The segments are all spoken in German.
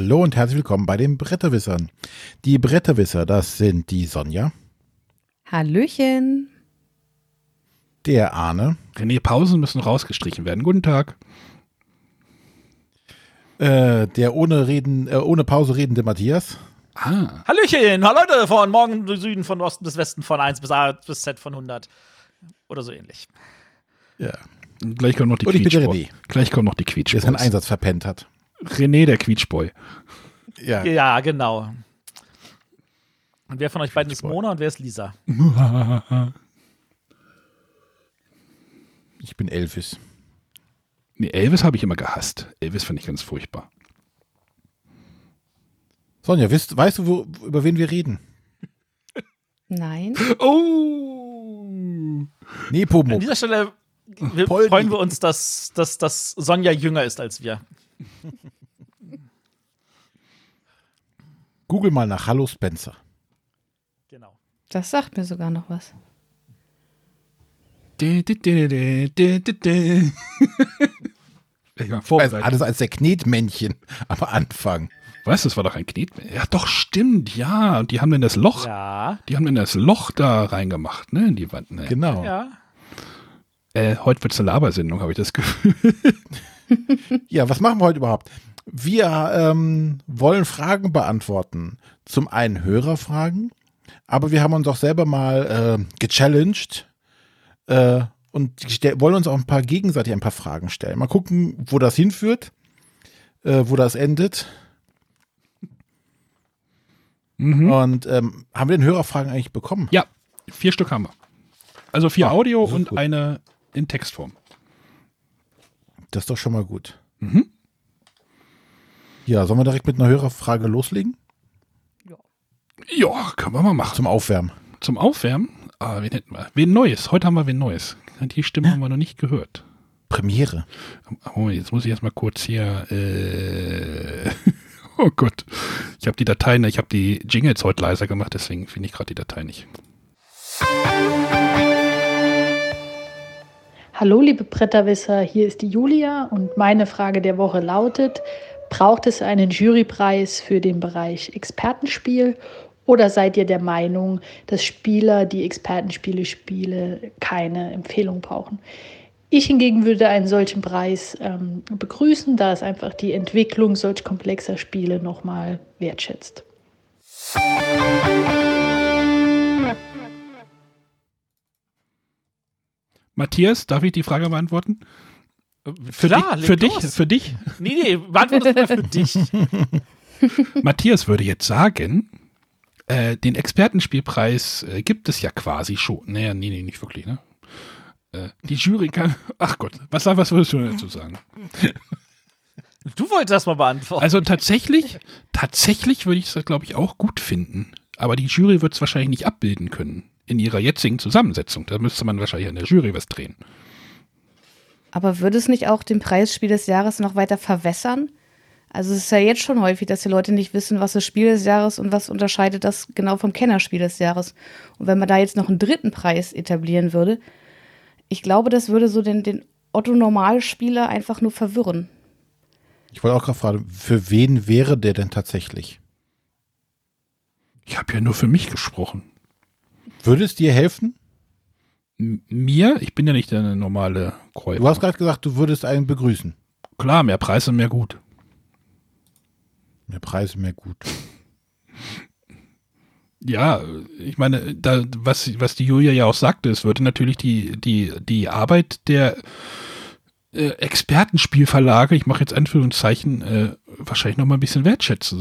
Hallo und herzlich willkommen bei den Bretterwissern. Die Bretterwisser, das sind die Sonja. Hallöchen. Der Arne. René, Pausen müssen rausgestrichen werden. Guten Tag. Äh, der ohne, Reden, äh, ohne Pause redende Matthias. Ah. Hallöchen, hallo Leute, von Morgen bis Süden, von Osten bis Westen, von 1 bis A bis Z von 100. Oder so ähnlich. Ja. Gleich kommt noch die Quietschboy. Gleich kommt noch die Quietschboy. Der seinen Einsatz verpennt hat. René, der Quietschboy. Ja. ja, genau. Und wer von euch beiden ist Mona und wer ist Lisa? Ich bin Elvis. Nee, Elvis habe ich immer gehasst. Elvis finde ich ganz furchtbar. Sonja, weißt, weißt du, wo, über wen wir reden? Nein. Oh! Nepomuk. An dieser Stelle wir freuen wir uns, dass, dass, dass Sonja jünger ist als wir. Google mal nach Hallo Spencer. Genau. Das sagt mir sogar noch was. ich war vor. Also alles als der Knetmännchen am Anfang. Was? Das war doch ein Knetmännchen. Ja, doch, stimmt, ja. Und die haben dann das Loch. Ja. Die haben dann das Loch da reingemacht, ne, in die Wand. Ne? Genau. Ja. Äh, heute wird es eine Labersendung, habe ich das Gefühl. ja, was machen wir heute überhaupt? Wir ähm, wollen Fragen beantworten. Zum einen Hörerfragen, aber wir haben uns auch selber mal äh, gechallenged äh, und wollen uns auch ein paar gegenseitig ein paar Fragen stellen. Mal gucken, wo das hinführt, äh, wo das endet. Mhm. Und ähm, haben wir den Hörerfragen eigentlich bekommen? Ja, vier Stück haben wir. Also vier Ach, Audio und gut. eine in Textform. Das ist doch schon mal gut. Mhm. Ja, sollen wir direkt mit einer Hörerfrage loslegen? Ja. Ja, können wir mal machen. Zum Aufwärmen. Zum Aufwärmen? Ah, wen hätten wir? Wen Neues? Heute haben wir wen Neues. Die Stimme ja. haben wir noch nicht gehört. Premiere. Oh, jetzt muss ich erstmal kurz hier. Äh, oh Gott. Ich habe die Dateien, ich habe die Jingles heute leiser gemacht, deswegen finde ich gerade die Datei nicht. Hallo liebe Bretterwisser, hier ist die Julia und meine Frage der Woche lautet, braucht es einen Jurypreis für den Bereich Expertenspiel oder seid ihr der Meinung, dass Spieler, die Expertenspiele spielen, keine Empfehlung brauchen? Ich hingegen würde einen solchen Preis ähm, begrüßen, da es einfach die Entwicklung solch komplexer Spiele nochmal wertschätzt. Matthias, darf ich die Frage beantworten? Für Klar, dich, für dich, für dich. Nee, nee, beantworte das mal für dich. Matthias würde jetzt sagen, äh, den Expertenspielpreis äh, gibt es ja quasi schon. Naja, nee, nee, nicht wirklich, ne? Äh, die Jury kann. Ach Gott, was, was würdest du dazu sagen? Du wolltest das mal beantworten. Also tatsächlich, tatsächlich würde ich es, glaube ich, auch gut finden. Aber die Jury wird es wahrscheinlich nicht abbilden können in ihrer jetzigen Zusammensetzung. Da müsste man wahrscheinlich an der Jury was drehen. Aber würde es nicht auch den Preisspiel des Jahres noch weiter verwässern? Also es ist ja jetzt schon häufig, dass die Leute nicht wissen, was das Spiel des Jahres und was unterscheidet das genau vom Kennerspiel des Jahres. Und wenn man da jetzt noch einen dritten Preis etablieren würde, ich glaube, das würde so den, den Otto-Normalspieler einfach nur verwirren. Ich wollte auch gerade fragen, für wen wäre der denn tatsächlich? Ich habe ja nur für mich gesprochen. Würde es dir helfen? Mir? Ich bin ja nicht der normale Käufer. Du hast gerade gesagt, du würdest einen begrüßen. Klar, mehr Preis und mehr gut. Mehr Preis und mehr gut. Ja, ich meine, da, was, was die Julia ja auch sagte, es würde natürlich die, die, die Arbeit der äh, Expertenspielverlage, ich mache jetzt Anführungszeichen, äh, wahrscheinlich noch mal ein bisschen wertschätzen.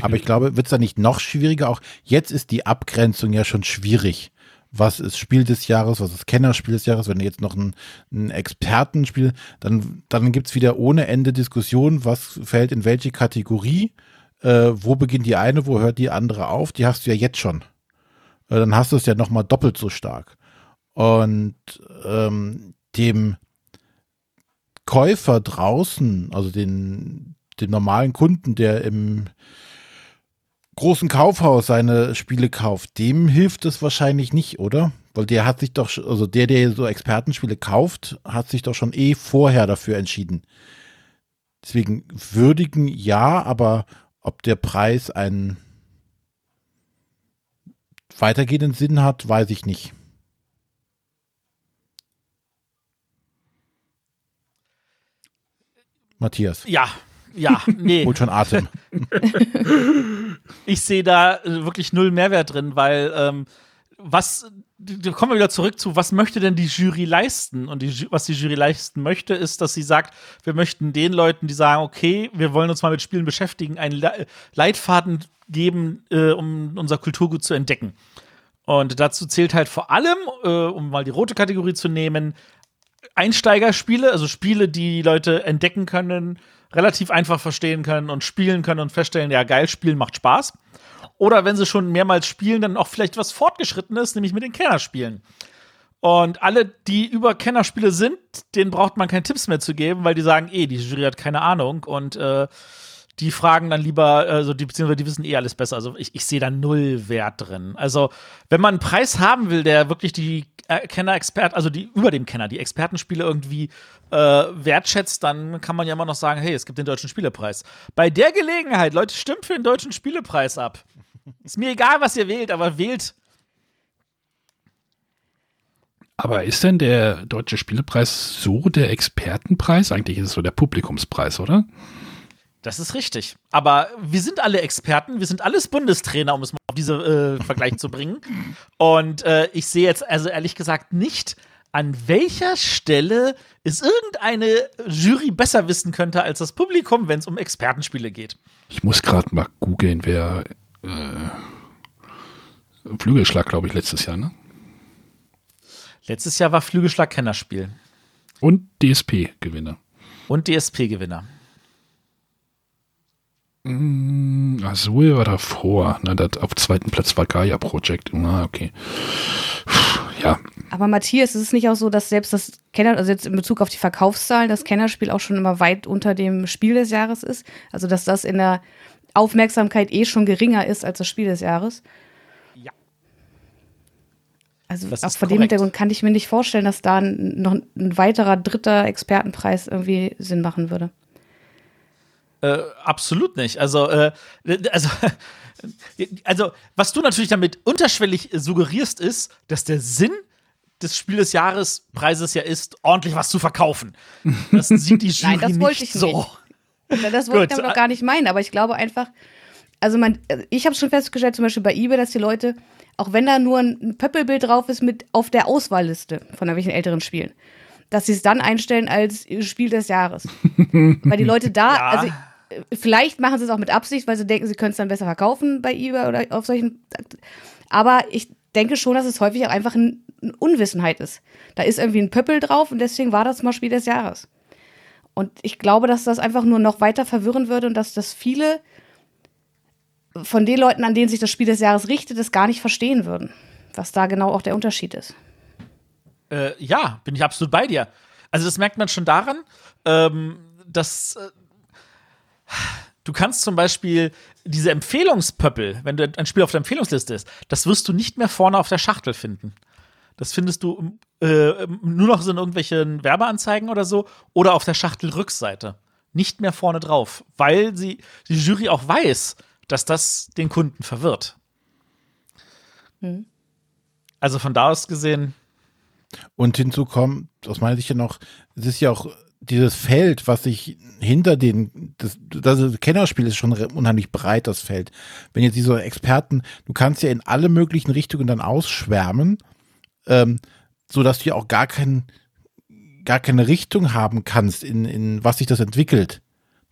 Aber ich glaube, wird es da nicht noch schwieriger? Auch jetzt ist die Abgrenzung ja schon schwierig. Was ist Spiel des Jahres, was ist Kennerspiel des Jahres? Wenn du jetzt noch ein, ein Expertenspiel, dann, dann gibt es wieder ohne Ende Diskussionen, was fällt in welche Kategorie, äh, wo beginnt die eine, wo hört die andere auf? Die hast du ja jetzt schon. Äh, dann hast du es ja noch mal doppelt so stark. Und ähm, dem Käufer draußen, also den, den normalen Kunden, der im großen Kaufhaus seine Spiele kauft, dem hilft es wahrscheinlich nicht, oder? Weil der hat sich doch, also der, der so Expertenspiele kauft, hat sich doch schon eh vorher dafür entschieden. Deswegen würdigen ja, aber Ob der Preis einen weitergehenden Sinn hat, weiß ich nicht. Matthias. Ja, ja, nee. Holt schon Atem. ich sehe da äh, wirklich null Mehrwert drin, weil ähm, was, da kommen wir wieder zurück zu, was möchte denn die Jury leisten? Und die, was die Jury leisten möchte, ist, dass sie sagt, wir möchten den Leuten, die sagen, okay, wir wollen uns mal mit Spielen beschäftigen, einen Leitfaden geben, äh, um unser Kulturgut zu entdecken. Und dazu zählt halt vor allem, äh, um mal die rote Kategorie zu nehmen, Einsteigerspiele, also Spiele, die, die Leute entdecken können, relativ einfach verstehen können und spielen können und feststellen, ja, geil, spielen macht Spaß. Oder wenn sie schon mehrmals spielen, dann auch vielleicht was Fortgeschrittenes, nämlich mit den Kennerspielen. Und alle, die über Kennerspiele sind, denen braucht man keine Tipps mehr zu geben, weil die sagen, eh, die Jury hat keine Ahnung und äh, die fragen dann lieber, also die, beziehungsweise die wissen eh alles besser. Also ich, ich sehe da null Wert drin. Also, wenn man einen Preis haben will, der wirklich die äh, Kenner-Expert, also die über dem Kenner, die Expertenspiele irgendwie äh, wertschätzt, dann kann man ja immer noch sagen, hey, es gibt den deutschen Spielepreis. Bei der Gelegenheit, Leute, stimmt für den deutschen Spielepreis ab. Ist mir egal, was ihr wählt, aber wählt. Aber ist denn der deutsche Spielepreis so der Expertenpreis? Eigentlich ist es so der Publikumspreis, oder? Das ist richtig. Aber wir sind alle Experten, wir sind alles Bundestrainer, um es mal auf diesen äh, Vergleich zu bringen. Und äh, ich sehe jetzt also ehrlich gesagt nicht, an welcher Stelle es irgendeine Jury besser wissen könnte als das Publikum, wenn es um Expertenspiele geht. Ich muss gerade mal googeln, wer äh, Flügelschlag, glaube ich, letztes Jahr, ne? Letztes Jahr war Flügelschlag Kennerspiel. Und DSP-Gewinner. Und DSP-Gewinner. Mm, Azul war davor. Na, das, auf zweiten Platz war Gaia Project. Ah, okay. Ja. Aber Matthias, ist es nicht auch so, dass selbst das Kenner, also jetzt in Bezug auf die Verkaufszahlen, das Kennerspiel auch schon immer weit unter dem Spiel des Jahres ist? Also, dass das in der Aufmerksamkeit eh schon geringer ist als das Spiel des Jahres? Ja. Also, auch vor dem Hintergrund kann ich mir nicht vorstellen, dass da noch ein weiterer dritter Expertenpreis irgendwie Sinn machen würde. Äh, absolut nicht. Also, äh, also, also, was du natürlich damit unterschwellig suggerierst, ist, dass der Sinn des Spiel des Jahres Preises ja ist, ordentlich was zu verkaufen. Das sieht die Jury Nein, das wollte ich so. Nicht. Das wollte ich damit auch gar nicht meinen, aber ich glaube einfach, also man, ich habe schon festgestellt, zum Beispiel bei eBay, dass die Leute, auch wenn da nur ein Pöppelbild drauf ist mit auf der Auswahlliste von irgendwelchen älteren Spielen, dass sie es dann einstellen als Spiel des Jahres. Weil die Leute da, ja. also vielleicht machen sie es auch mit Absicht, weil sie denken, sie können es dann besser verkaufen bei eBay oder auf solchen. Aber ich denke schon, dass es häufig auch einfach eine Unwissenheit ist. Da ist irgendwie ein Pöppel drauf und deswegen war das mal Spiel des Jahres. Und ich glaube, dass das einfach nur noch weiter verwirren würde und dass das viele von den Leuten, an denen sich das Spiel des Jahres richtet, es gar nicht verstehen würden. Was da genau auch der Unterschied ist. Äh, ja, bin ich absolut bei dir. Also das merkt man schon daran, ähm, dass äh, du kannst zum Beispiel diese Empfehlungspöppel, wenn du ein Spiel auf der Empfehlungsliste ist, das wirst du nicht mehr vorne auf der Schachtel finden. Das findest du äh, nur noch so in irgendwelchen Werbeanzeigen oder so oder auf der Schachtelrückseite. Nicht mehr vorne drauf, weil sie, die Jury auch weiß, dass das den Kunden verwirrt. Hm. Also von da aus gesehen. Und hinzu kommt, aus meiner Sicht ja noch, es ist ja auch dieses Feld, was sich hinter den, das, das Kennerspiel ist schon unheimlich breit, das Feld. Wenn jetzt diese Experten, du kannst ja in alle möglichen Richtungen dann ausschwärmen, ähm, so dass du ja auch gar kein, gar keine Richtung haben kannst, in, in was sich das entwickelt.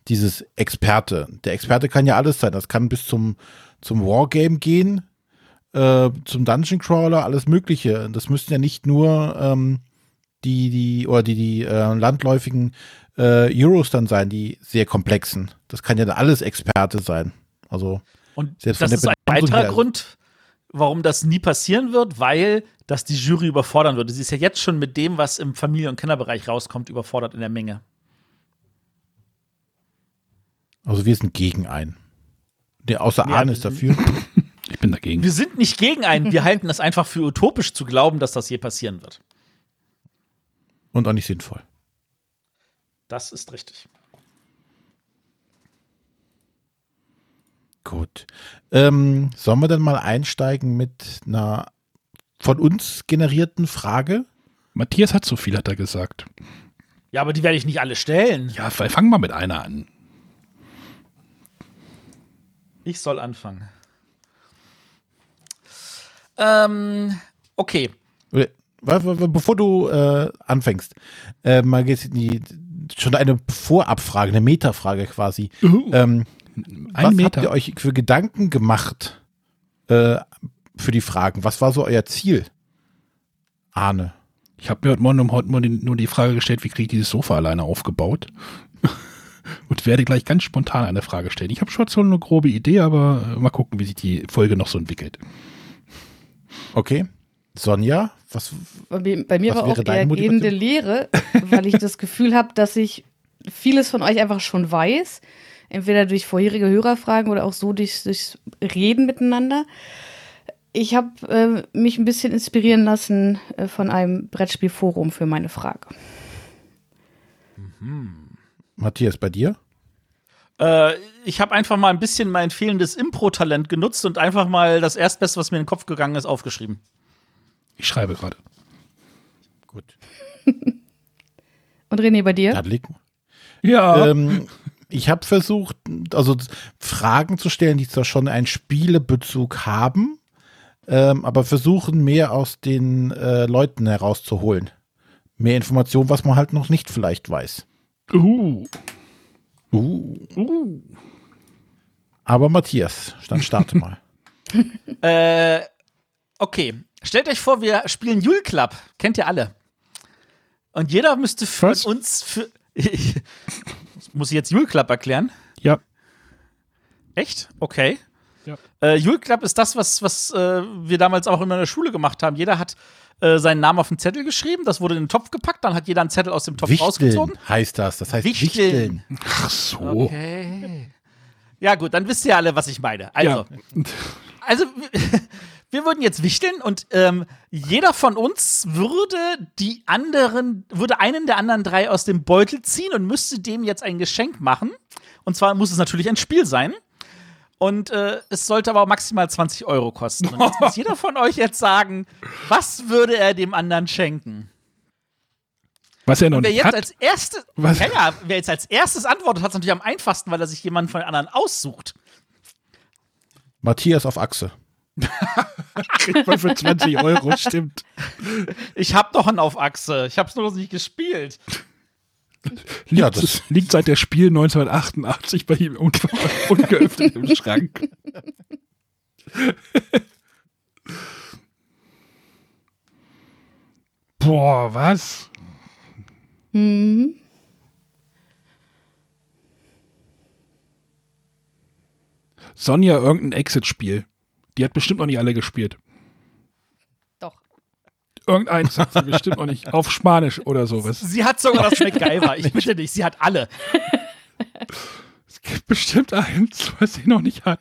Dieses Experte. Der Experte kann ja alles sein. Das kann bis zum, zum Wargame gehen, äh, zum Dungeon Crawler, alles Mögliche. Das müssten ja nicht nur ähm, die, die, oder die, die äh, landläufigen äh, Euros dann sein, die sehr komplexen. Das kann ja alles Experte sein. Also und selbst das ist ein weiterer. Grund, warum das nie passieren wird, weil das die Jury überfordern würde. Sie ist ja jetzt schon mit dem, was im Familien- und Kinderbereich rauskommt, überfordert in der Menge. Also wir sind gegen einen. Der außer ja, Ahn ist dafür. Ich bin dagegen. Wir sind nicht gegen einen, wir halten es einfach für utopisch zu glauben, dass das je passieren wird. Und auch nicht sinnvoll. Das ist richtig. Gut. Ähm, sollen wir dann mal einsteigen mit einer von uns generierten Frage? Matthias hat so viel, hat er gesagt. Ja, aber die werde ich nicht alle stellen. Ja, fangen wir mit einer an. Ich soll anfangen. Ähm, okay. Äh, Bevor du äh, anfängst, äh, mal geht's in die, schon eine Vorabfrage, eine Metafrage quasi. Uh, Ähm, ein was Meter. habt ihr euch für Gedanken gemacht äh, für die Fragen? Was war so euer Ziel? Arne. Ich habe mir heute Morgen um heute Morgen nur die Frage gestellt, wie kriege ich dieses Sofa alleine aufgebaut? Und werde gleich ganz spontan eine Frage stellen. Ich habe schon so eine grobe Idee, aber äh, mal gucken, wie sich die Folge noch so entwickelt. Okay. Sonja, was Bei mir, bei mir Was war auch eher gehende Lehre, weil ich das Gefühl habe, dass ich vieles von euch einfach schon weiß. Entweder durch vorherige Hörerfragen oder auch so durch, durchs Reden miteinander. Ich habe äh, mich ein bisschen inspirieren lassen äh, von einem Brettspielforum für meine Frage. Matthias, bei dir? Äh, ich habe einfach mal ein bisschen mein fehlendes Impro-Talent genutzt und einfach mal das Erstbeste, was mir in den Kopf gegangen ist, aufgeschrieben. Ich schreibe gerade. Gut. Und René, bei dir? Liegt. Ja. Ähm, ich habe versucht, also Fragen zu stellen, die zwar schon einen Spielebezug haben, ähm, aber versuchen mehr aus den äh, Leuten herauszuholen. Mehr Informationen, was man halt noch nicht vielleicht weiß. Uh. Uh. Aber Matthias, dann starte mal. Äh, okay. Stellt euch vor, wir spielen Jule Club. Kennt ihr alle. Und jeder müsste für Was? uns für. Muss ich jetzt Jule Club erklären? Ja. Echt? Okay. Ja. Äh, Jule Club ist das, was, was äh, wir damals auch immer in der Schule gemacht haben. Jeder hat äh, seinen Namen auf den Zettel geschrieben, das wurde in den Topf gepackt, dann hat jeder einen Zettel aus dem Topf Wichteln rausgezogen. heißt das. Das heißt Wichteln. Wichteln. Ach so. Okay. Ja, gut, dann wisst ihr alle, was ich meine. Also, Ja. also wir würden jetzt wichteln und ähm, jeder von uns würde die anderen, würde einen der anderen drei aus dem Beutel ziehen und müsste dem jetzt ein Geschenk machen. Und zwar muss es natürlich ein Spiel sein. Und äh, es sollte aber maximal 20 Euro kosten. Und jetzt muss jeder von euch jetzt sagen, was würde er dem anderen schenken? Was er noch Wer nicht jetzt hat. als erstes, Was? ja, ja, wer jetzt als erstes antwortet, hat es natürlich am einfachsten, weil er sich jemanden von den anderen aussucht. Matthias auf Achse. kriegt man für 20 Euro, stimmt. Ich hab doch einen auf Achse. Ich hab's nur noch nicht gespielt. Liegt, Ja, das- liegt seit der Spiel 1988 bei ihm unge ungeöffnet im Schrank. Boah, was? Mhm. Sonja irgendein Exit-Spiel. Die hat bestimmt noch nicht alle gespielt. Doch. Irgendeins hat sie bestimmt noch nicht. Auf Spanisch oder sowas. Sie hat sogar das MacGyver. Ich bitte dich, sie hat alle. Es gibt bestimmt eins, was sie noch nicht hat.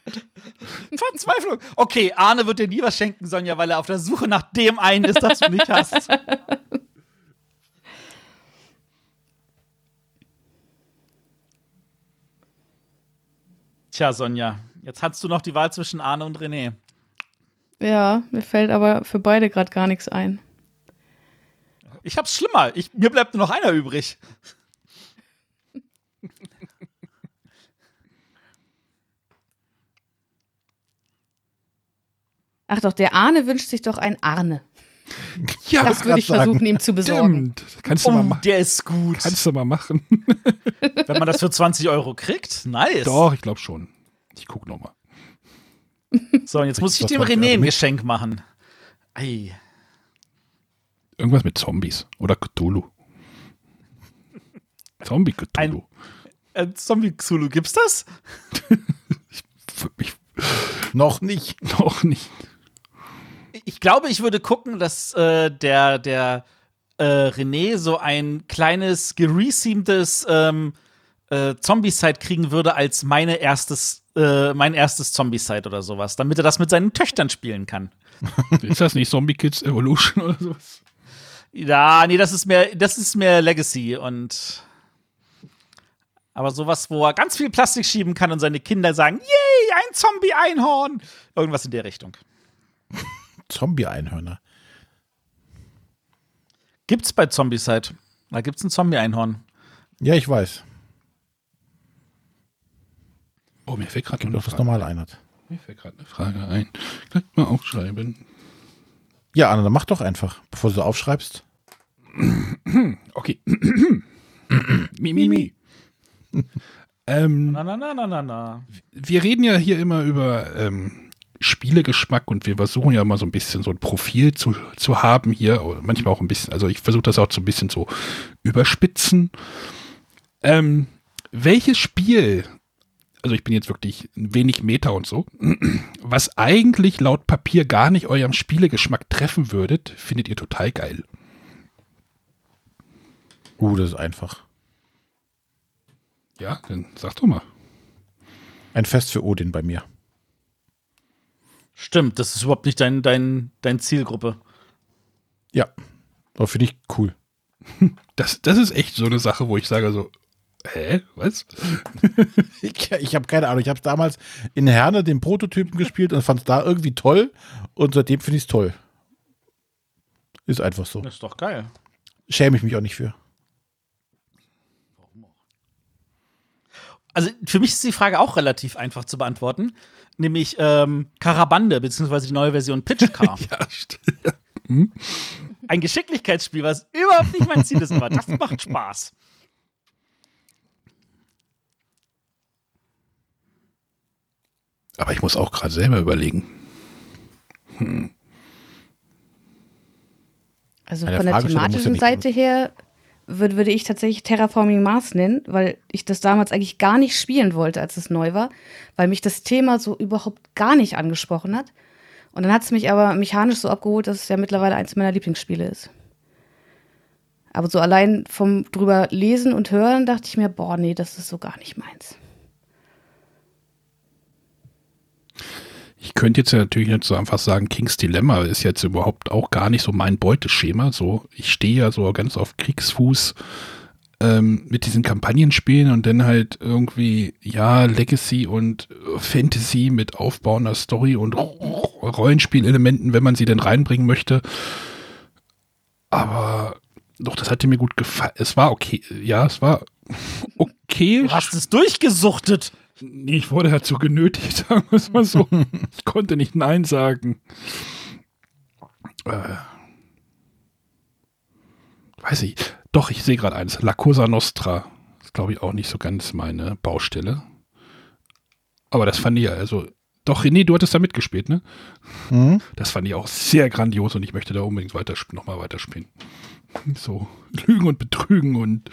Verzweiflung. Okay, Arne wird dir nie was schenken, Sonja, weil er auf der Suche nach dem einen ist, das du nicht hast. Tja, Sonja, jetzt hast du noch die Wahl zwischen Arne und René. Ja, mir fällt aber für beide gerade gar nichts ein. Ich hab's schlimmer. Ich, mir bleibt nur noch einer übrig. Ach doch, der Arne wünscht sich doch ein Arne. Ja, Das würde ich grad sagen. versuchen, ihm zu besorgen. stimmt. Kannst du, mal, Oh, ma der ist gut. kannst du mal machen. Wenn man das für 20 Euro kriegt, nice. Doch, ich glaube schon. Ich guck noch mal. So, und jetzt muss ich dem René ein? Geschenk machen. Ei. Irgendwas mit Zombies oder Cthulhu. Zombie Cthulhu. Ein Äh, Zombie-Xulu, gibt's das? Für mich Noch nicht. noch nicht. Ich glaube, ich würde gucken, dass äh, der, der äh, René so ein kleines, gereseamtes ähm, äh, Zombie-Side kriegen würde als meine erstes, äh, mein erstes Zombie-Side oder sowas, damit er das mit seinen Töchtern spielen kann. Ist das nicht Zombie Kids Evolution oder sowas? Ja, nee, das ist mehr, das ist mehr Legacy und Aber sowas, wo er ganz viel Plastik schieben kann und seine Kinder sagen, yay, ein Zombie-Einhorn. Irgendwas in der Richtung. Zombie-Einhörner. Gibt's bei Zombieside. Da gibt's ein Zombie-Einhorn. Ja, ich weiß. Oh, mir fällt gerade noch das Frage. normale Einheit. Mir fällt gerade eine Frage ein. Gleich mal aufschreiben. Ja, Anna, dann mach doch einfach, bevor du so aufschreibst. Okay. mi, mi, mi. ähm, Na, na, na, na, na, na. wir reden ja hier immer über ähm, Spielegeschmack und wir versuchen ja mal so ein bisschen so ein Profil zu, zu haben hier. Manchmal auch ein bisschen, also ich versuche das auch so ein bisschen zu überspitzen. Ähm, welches Spiel, also ich bin jetzt wirklich ein wenig Meta und so, was eigentlich laut Papier gar nicht eurem Spielegeschmack treffen würdet, findet ihr total geil. Uh, das ist einfach. Ja, dann sag doch mal. Ein Fest für Odin bei mir. Stimmt, das ist überhaupt nicht dein, dein, dein Zielgruppe. Ja. Aber finde ich cool. Das, das ist echt so eine Sache, wo ich sage so, hä, was? Ich, ich habe keine Ahnung. Ich habe damals in Herne den Prototypen gespielt und fand es da irgendwie toll. Und seitdem finde ich es toll. Ist einfach so. Das ist doch geil. Schäme ich mich auch nicht für. Also für mich ist die Frage auch relativ einfach zu beantworten. Nämlich ähm, Karabande, beziehungsweise die neue Version Pitch Car. Ja, st- Ein Geschicklichkeitsspiel, was überhaupt nicht mein Ziel ist, aber das macht Spaß. aber ich muss auch gerade selber überlegen. Also Eine von der ja thematischen Seite her würde, würde ich tatsächlich Terraforming Mars nennen, weil ich das damals eigentlich gar nicht spielen wollte, als es neu war, weil mich das Thema so überhaupt gar nicht angesprochen hat. Und dann hat es mich aber mechanisch so abgeholt, dass es ja mittlerweile eins meiner Lieblingsspiele ist. Aber so allein vom drüber lesen und hören dachte ich mir, boah, nee, das ist so gar nicht meins. Ich könnte jetzt ja natürlich nicht so einfach sagen, King's Dilemma ist jetzt überhaupt auch gar nicht so mein Beuteschema. So, ich stehe ja so ganz auf Kriegsfuß ähm, mit diesen Kampagnenspielen und dann halt irgendwie, ja, Legacy und Fantasy mit aufbauender Story und Rollenspielelementen, wenn man sie denn reinbringen möchte. Aber doch, das hatte mir gut gefallen. Es war okay. Ja, es war okay. Du hast es durchgesuchtet. Nee, ich wurde dazu genötigt, sagen wir es mal so. ich konnte nicht Nein sagen. Äh, weiß ich. Doch, ich sehe gerade eins. La Cosa Nostra. Ist, glaube ich, auch nicht so ganz meine Baustelle. Aber das fand ich ja, also. Doch, René, du hattest da mitgespielt, ne? Mhm. Das fand ich auch sehr grandios und ich möchte da unbedingt weiter, nochmal weiterspielen. So, Lügen und Betrügen und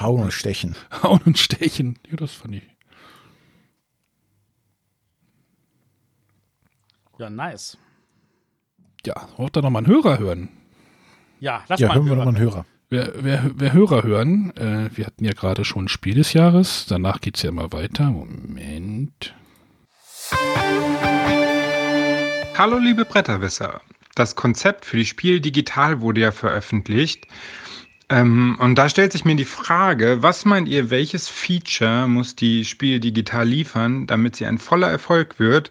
Hauen und Stechen. Hauen und Stechen. Ja, das fand ich. Ja, nice. Ja, auch da nochmal einen Hörer hören. Ja, lass Ja, mal hören wir hören. nochmal einen Hörer. Wer, wer, wer Hörer hören, äh, wir hatten ja gerade schon ein Spiel des Jahres, danach geht es ja immer weiter. Moment. Hallo liebe Bretterwisser. Das Konzept für die Spiel digital wurde ja veröffentlicht. Ähm, und da stellt sich mir die Frage, was meint ihr, welches Feature muss die Spiel digital liefern, damit sie ein voller Erfolg wird?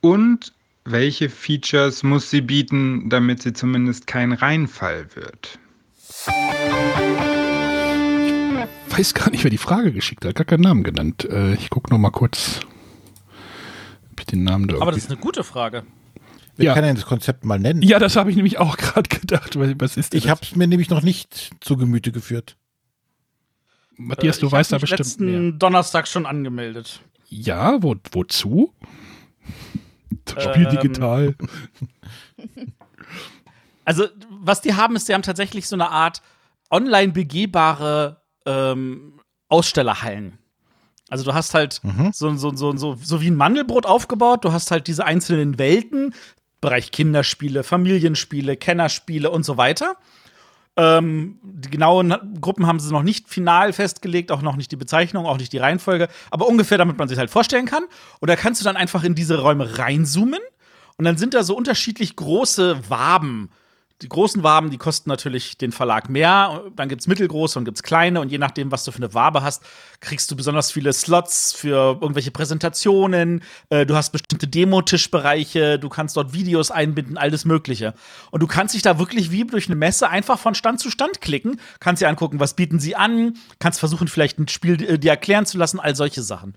Und welche Features muss sie bieten, damit sie zumindest kein Reinfall wird? Weiß gar nicht, wer die Frage geschickt hat, gar keinen Namen genannt. Äh, ich gucke noch mal kurz, ob ich den Namen da Aber das ist eine gute Frage. Wir Ja. können ja das Konzept mal nennen. Ja, das habe ich nämlich auch gerade gedacht. Was ist denn Ich habe es mir nämlich noch nicht zu Gemüte geführt. Matthias, Äh, du ich weißt da hab mich bestimmt letzten mehr. Donnerstag schon angemeldet. Ja, wo, wozu? Das Spiel Ähm, digital. Also, was die haben, ist, die haben tatsächlich so eine Art online begehbare ähm, Ausstellerhallen. Also du hast halt so, so, so, so, so wie ein Mandelbrot aufgebaut, du hast halt diese einzelnen Welten, Bereich Kinderspiele, Familienspiele, Kennerspiele und so weiter. Ähm, die genauen Gruppen haben sie noch nicht final festgelegt, auch noch nicht die Bezeichnung, auch nicht die Reihenfolge, aber ungefähr, damit man sich halt vorstellen kann. Und da kannst du dann einfach in diese Räume reinzoomen und dann sind da so unterschiedlich große Waben, die großen Waben, die kosten natürlich den Verlag mehr. Dann gibt's mittelgroße und gibt's kleine. Und je nachdem, was du für eine Wabe hast, kriegst du besonders viele Slots für irgendwelche Präsentationen. Äh, du hast bestimmte Demo-Tischbereiche. Du kannst dort Videos einbinden, alles Mögliche. Und du kannst dich da wirklich wie durch eine Messe einfach von Stand zu Stand klicken. Kannst dir angucken, was bieten sie an. Kannst versuchen, vielleicht ein Spiel äh, dir erklären zu lassen. All solche Sachen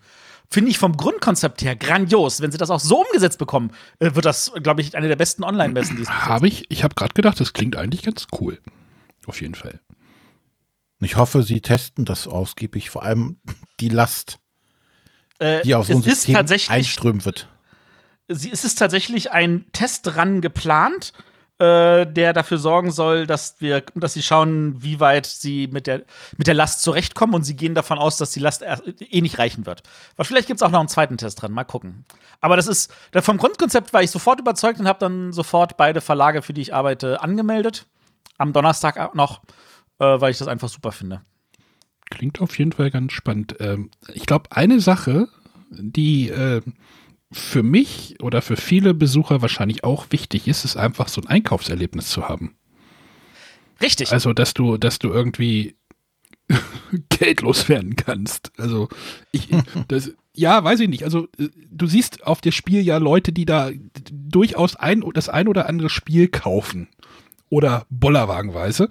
finde ich vom Grundkonzept her grandios. Wenn sie das auch so umgesetzt bekommen, äh, wird das, glaube ich, eine der besten Online-Messen, die es Habe ich, ich habe gerade gedacht, das klingt eigentlich ganz cool. Auf jeden Fall. Ich hoffe, sie testen das ausgiebig, vor allem die Last, Äh, die auf so es ein ist System tatsächlich, einströmen wird. sie, es ist tatsächlich ein Testrun geplant, äh, der dafür sorgen soll, dass wir, dass sie schauen, wie weit sie mit der, mit der Last zurechtkommen und sie gehen davon aus, dass die Last eh nicht reichen wird. Aber vielleicht gibt es auch noch einen zweiten Test dran, mal gucken. Aber das ist, vom Grundkonzept war ich sofort überzeugt und habe dann sofort beide Verlage, für die ich arbeite, angemeldet. Am Donnerstag noch, äh, weil ich das einfach super finde. Klingt auf jeden Fall ganz spannend. Ähm, ich glaube, eine Sache, die äh, für mich oder für viele Besucher wahrscheinlich auch wichtig ist, ist einfach so ein Einkaufserlebnis zu haben. Richtig. Also, dass du, dass du irgendwie Geld loswerden kannst. Also, ich, das, ja, weiß ich nicht. Also, du siehst auf dem Spiel ja Leute, die da durchaus ein, das ein oder andere Spiel kaufen. Oder Bollerwagenweise.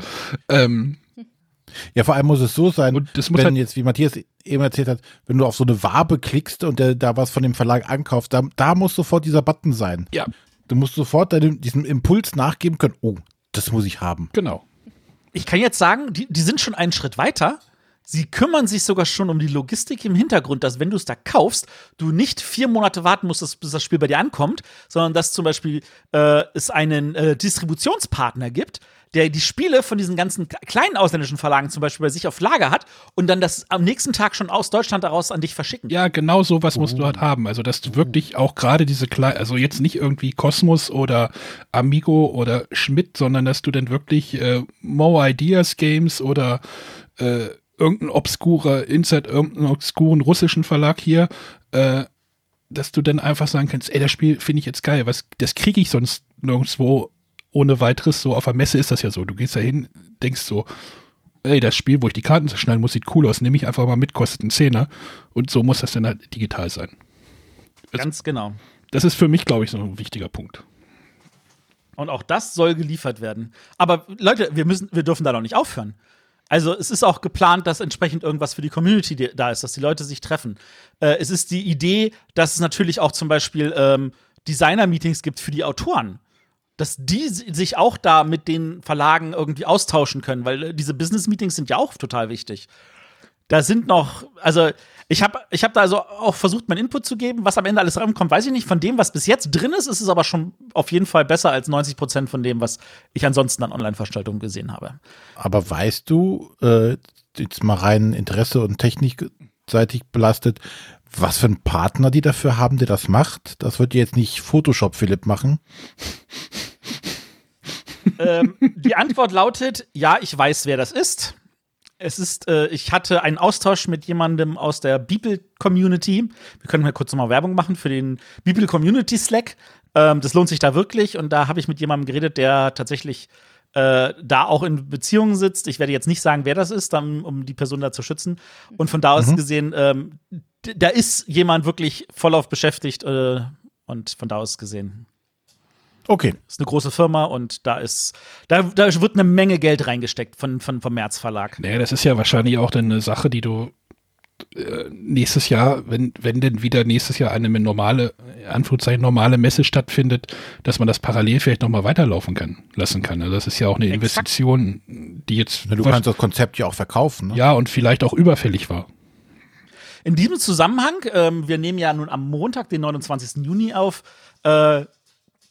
Ähm, Ja, vor allem muss es so sein, Und das muss wenn halt- jetzt, wie Matthias eben erzählt hat, wenn du auf so eine Wabe klickst und der da was von dem Verlag ankaufst, da, da muss sofort dieser Button sein. ja, Du musst sofort deinem, diesem Impuls nachgeben können, oh, das muss ich haben. genau. ich kann jetzt sagen, die, die sind schon einen Schritt weiter. Sie kümmern sich sogar schon um die Logistik im Hintergrund, dass wenn du es da kaufst, du nicht vier Monate warten musst, bis- das Spiel bei dir ankommt, sondern dass zum Beispiel äh, es einen äh, Distributionspartner gibt, der die Spiele von diesen ganzen kleinen ausländischen Verlagen zum Beispiel bei sich auf Lager hat und dann das am nächsten Tag schon aus Deutschland daraus an dich verschicken. Ja, genau sowas musst du halt haben. Also, dass du wirklich auch gerade diese kleinen, also jetzt nicht irgendwie Cosmos oder Amigo oder Schmidt, sondern dass du dann wirklich äh, Mo Ideas Games oder äh, irgendein obskurer, Inside irgendeinen obskuren russischen Verlag hier, äh, dass du dann einfach sagen kannst, ey, das Spiel finde ich jetzt geil, was, das kriege ich sonst nirgendwo ohne weiteres. So auf der Messe ist das ja so. Du gehst da hin, denkst so, ey, das Spiel, wo ich die Karten zerschneiden muss, sieht cool aus, nehme ich einfach mal mit, kostet einen Zehner. Und so muss das dann halt digital sein. Ganz genau. Das ist für mich, glaube ich, so ein wichtiger Punkt. Und auch das soll geliefert werden. Aber Leute, wir müssen, wir dürfen da noch nicht aufhören. Also es ist auch geplant, dass entsprechend irgendwas für die Community da ist, dass die Leute sich treffen. Äh, es ist die Idee, dass es natürlich auch zum Beispiel ähm, Designer-Meetings gibt für die Autoren. Dass die si- sich auch da mit den Verlagen irgendwie austauschen können, weil äh, diese Business-Meetings sind ja auch total wichtig. Da sind noch, also ich habe ich hab da also auch versucht, meinen Input zu geben. Was am Ende alles rankommt, weiß ich nicht. Von dem, was bis jetzt drin ist, ist es aber schon auf jeden Fall besser als 90 Prozent von dem, was ich ansonsten an Online-Veranstaltungen gesehen habe. Aber weißt du, äh, jetzt mal rein Interesse und technikseitig belastet, was für einen Partner die dafür haben, der das macht? Das wird jetzt nicht Photoshop Philipp machen. ähm, die Antwort lautet: Ja, ich weiß, wer das ist. Es ist, äh, ich hatte einen Austausch mit jemandem aus der Bibel-Community. Wir können mal kurz nochmal Werbung machen für den Bibel-Community Slack. Ähm, das lohnt sich da wirklich. Und da habe ich mit jemandem geredet, der tatsächlich äh, da auch in Beziehungen sitzt. Ich werde jetzt nicht sagen, wer das ist, dann, um die Person da zu schützen. Und von da aus gesehen, ähm, da ist jemand wirklich vollauf beschäftigt. Äh, und von da aus gesehen Okay. ist eine große Firma und da ist, da, da wird eine Menge Geld reingesteckt von, von, vom März Verlag. Naja, das ist ja wahrscheinlich auch dann eine Sache, die du äh, nächstes Jahr, wenn, wenn denn wieder nächstes Jahr eine normale, in Anführungszeichen normale Messe stattfindet, dass man das parallel vielleicht nochmal weiterlaufen kann, lassen kann. Also das ist ja auch eine Exakt. Investition, die jetzt Du kannst das Konzept ja auch verkaufen. Ne? ja und vielleicht auch überfällig war. In diesem Zusammenhang, ähm, wir nehmen ja nun am Montag, den 29. Juni auf, äh,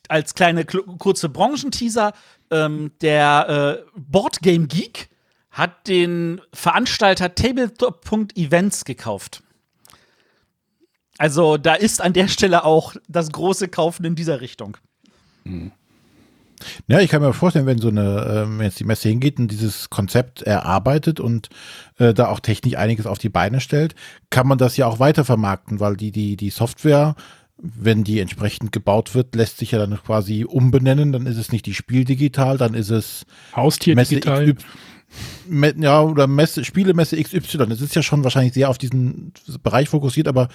als kleine kl- kurze Branchenteaser, ähm, der äh, Boardgame Geek hat den Veranstalter Tabletop.events gekauft. Also da ist an der Stelle auch das große Kaufen in dieser Richtung. Ja, ich kann mir vorstellen, wenn so eine, ähm, wenn jetzt die Messe hingeht und dieses Konzept erarbeitet und äh, da auch technisch einiges auf die Beine stellt, kann man das ja auch weiter vermarkten, weil die, die, die Software wenn die entsprechend gebaut wird, lässt sich ja dann quasi umbenennen. Dann ist es nicht die Spiel digital, dann ist es Haustier Messe digital. XY, ja, oder Messe, Spielemesse XY. Es ist ja schon wahrscheinlich sehr auf diesen Bereich fokussiert, aber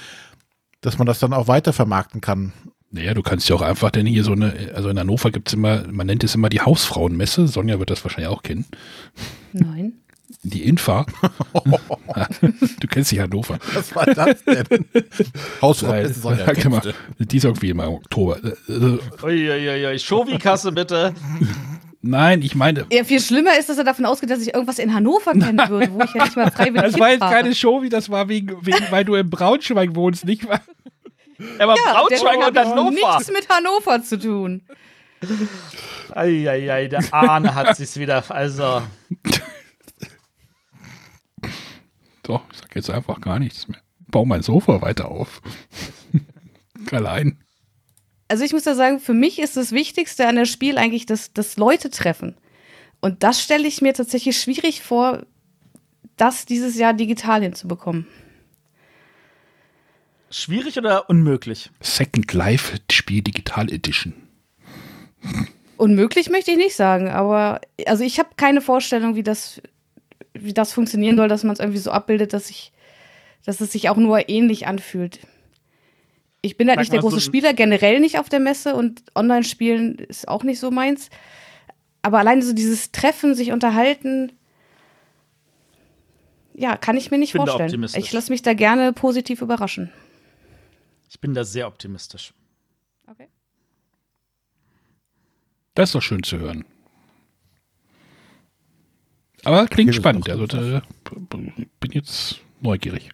dass man das dann auch weiter vermarkten kann. Naja, du kannst ja auch einfach, denn hier so eine, also in Hannover gibt's immer, man nennt es immer die Hausfrauenmesse. Sonja wird das wahrscheinlich auch kennen. Nein. Die Infa. du kennst die Hannover. Was war das denn? Hausfrau, Weil, das ist Sonja. mal, die ist irgendwie immer im Oktober. Uiuiui, Shovi-Kasse bitte. Nein, ich meine, Ja, viel schlimmer ist, dass er davon ausgeht, dass ich irgendwas in Hannover kennen würde, wo ich ja nicht mal freiwillig das war jetzt keine Show, wie das war wegen, wegen weil du im Braunschweig wohnst, nicht wahr? Aber ja, Braunschweig der und hat Hannover. nichts mit Hannover zu tun. Eieiei, der Arne hat sich's wieder. Also, Doch, ich sag jetzt einfach gar nichts mehr. Bau mein Sofa weiter auf. Allein. Also ich muss da sagen, für mich ist das Wichtigste an der Spiel eigentlich das, das Leute treffen. Und das stelle ich mir tatsächlich schwierig vor, das dieses Jahr digital hinzubekommen. Schwierig oder unmöglich? Second Life Spiel Digital Edition. Unmöglich möchte ich nicht sagen, aber also ich habe keine Vorstellung, wie das, wie das funktionieren soll, dass man es irgendwie so abbildet, dass ich, dass es sich auch nur ähnlich anfühlt. Ich bin halt Sag nicht der so- große Spieler, generell nicht auf der Messe und Online-Spielen ist auch nicht so meins. Aber alleine so dieses Treffen, sich unterhalten, ja, kann ich mir nicht bin da vorstellen. Ich lasse mich da gerne positiv überraschen. Ich bin da sehr optimistisch. Okay. Das ist doch schön zu hören. Aber klingt Okay, spannend. Also da, bin jetzt neugierig.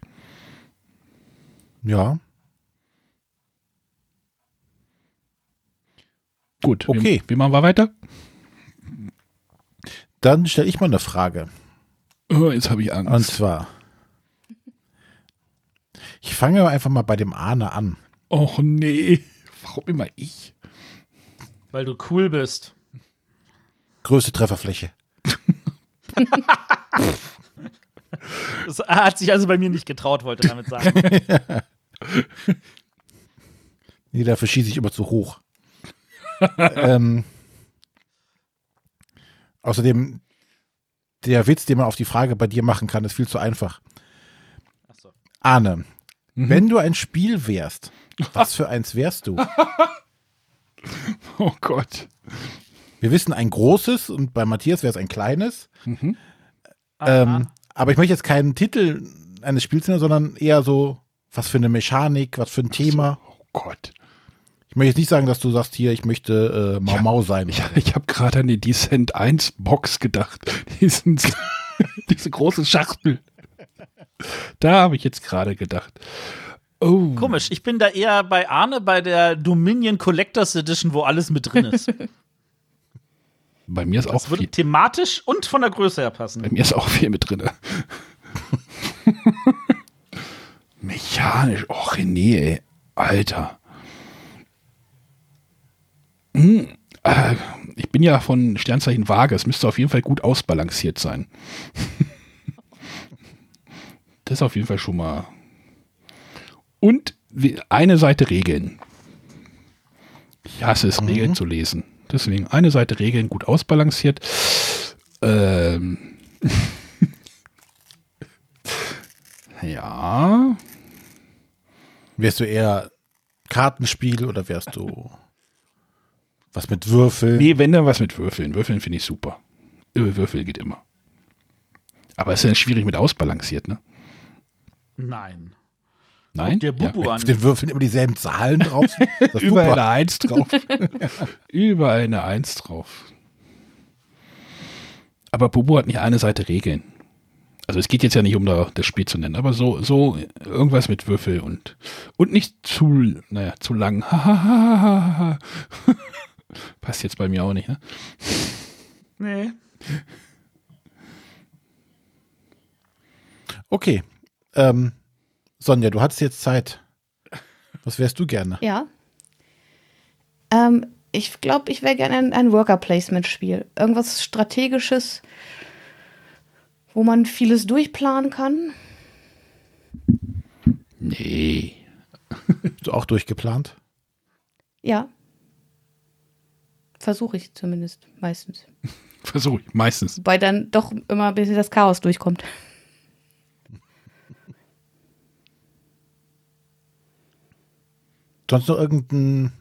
Ja, Gut. Okay. Wie, wie machen wir weiter? dann stelle ich mal eine Frage. Oh, jetzt habe ich Angst. Und zwar, ich fange einfach mal bei dem Arne an. Och nee. Warum immer ich? Weil du cool bist. Größte Trefferfläche. Das hat sich also bei mir nicht getraut, wollte damit sagen. Nee, dafür schieße ich immer zu hoch. ähm, außerdem, der Witz, den man auf die Frage bei dir machen kann, ist viel zu einfach. Achso. Arne, Mhm. wenn du ein Spiel wärst, was für eins wärst du? Oh Gott. Wir wissen ein großes und bei Matthias wäre es ein kleines. Mhm. Ähm, aber ich möchte jetzt keinen Titel eines Spiels nennen, sondern eher so, was für eine Mechanik, was für ein Thema. Oh Gott. Ich möchte jetzt nicht sagen, dass du sagst, hier, ich möchte äh, Mau Mau sein. Ich, ich habe gerade an die Descent 1 Box gedacht. Diesen, diese große Schachtel. Da habe ich jetzt gerade gedacht. Oh. Komisch, ich bin da eher bei Arne bei der Dominion Collectors Edition, wo alles mit drin ist. Bei mir ist auch Das würde viel, thematisch und von der Größe her bei passen. mir ist auch viel mit drin. Mechanisch. Oh, René, ey. Alter. Hm, äh, ich bin ja von Sternzeichen Waage. Es müsste auf jeden Fall gut ausbalanciert sein. das ist auf jeden Fall schon mal. Und eine Seite Regeln. Ich hasse es, Regeln zu lesen. Deswegen eine Seite Regeln gut ausbalanciert. Ähm. ja. Wärst du eher Kartenspiel oder wärst du was mit Würfeln? Nee, wenn dann was mit Würfeln. Würfeln finde ich super. Äh, Würfel geht immer. Aber es ist ja schwierig mit ausbalanciert, ne? Nein. Nein? Der Bubu Auf an. den Würfeln immer dieselben Zahlen drauf. super. eine Eins drauf. Überall eine Eins drauf. Aber Bubu hat nicht eine Seite Regeln. Also es geht jetzt ja nicht um da, das Spiel zu nennen, aber so, so irgendwas mit Würfel und, und nicht zu, naja, zu lang. Passt jetzt bei mir auch nicht, ne? Nee. Okay. Ähm, Sonja, du hattest jetzt Zeit. Was wärst du gerne? Ja. Ähm, ich glaube, ich wäre gerne ein, ein Worker-Placement-Spiel. Irgendwas Strategisches, wo man vieles durchplanen kann. Nee. Bist du auch durchgeplant? Ja. Versuche ich zumindest, meistens. Versuche ich, meistens. Wobei dann doch immer ein bisschen das Chaos durchkommt. Sonst noch irgendein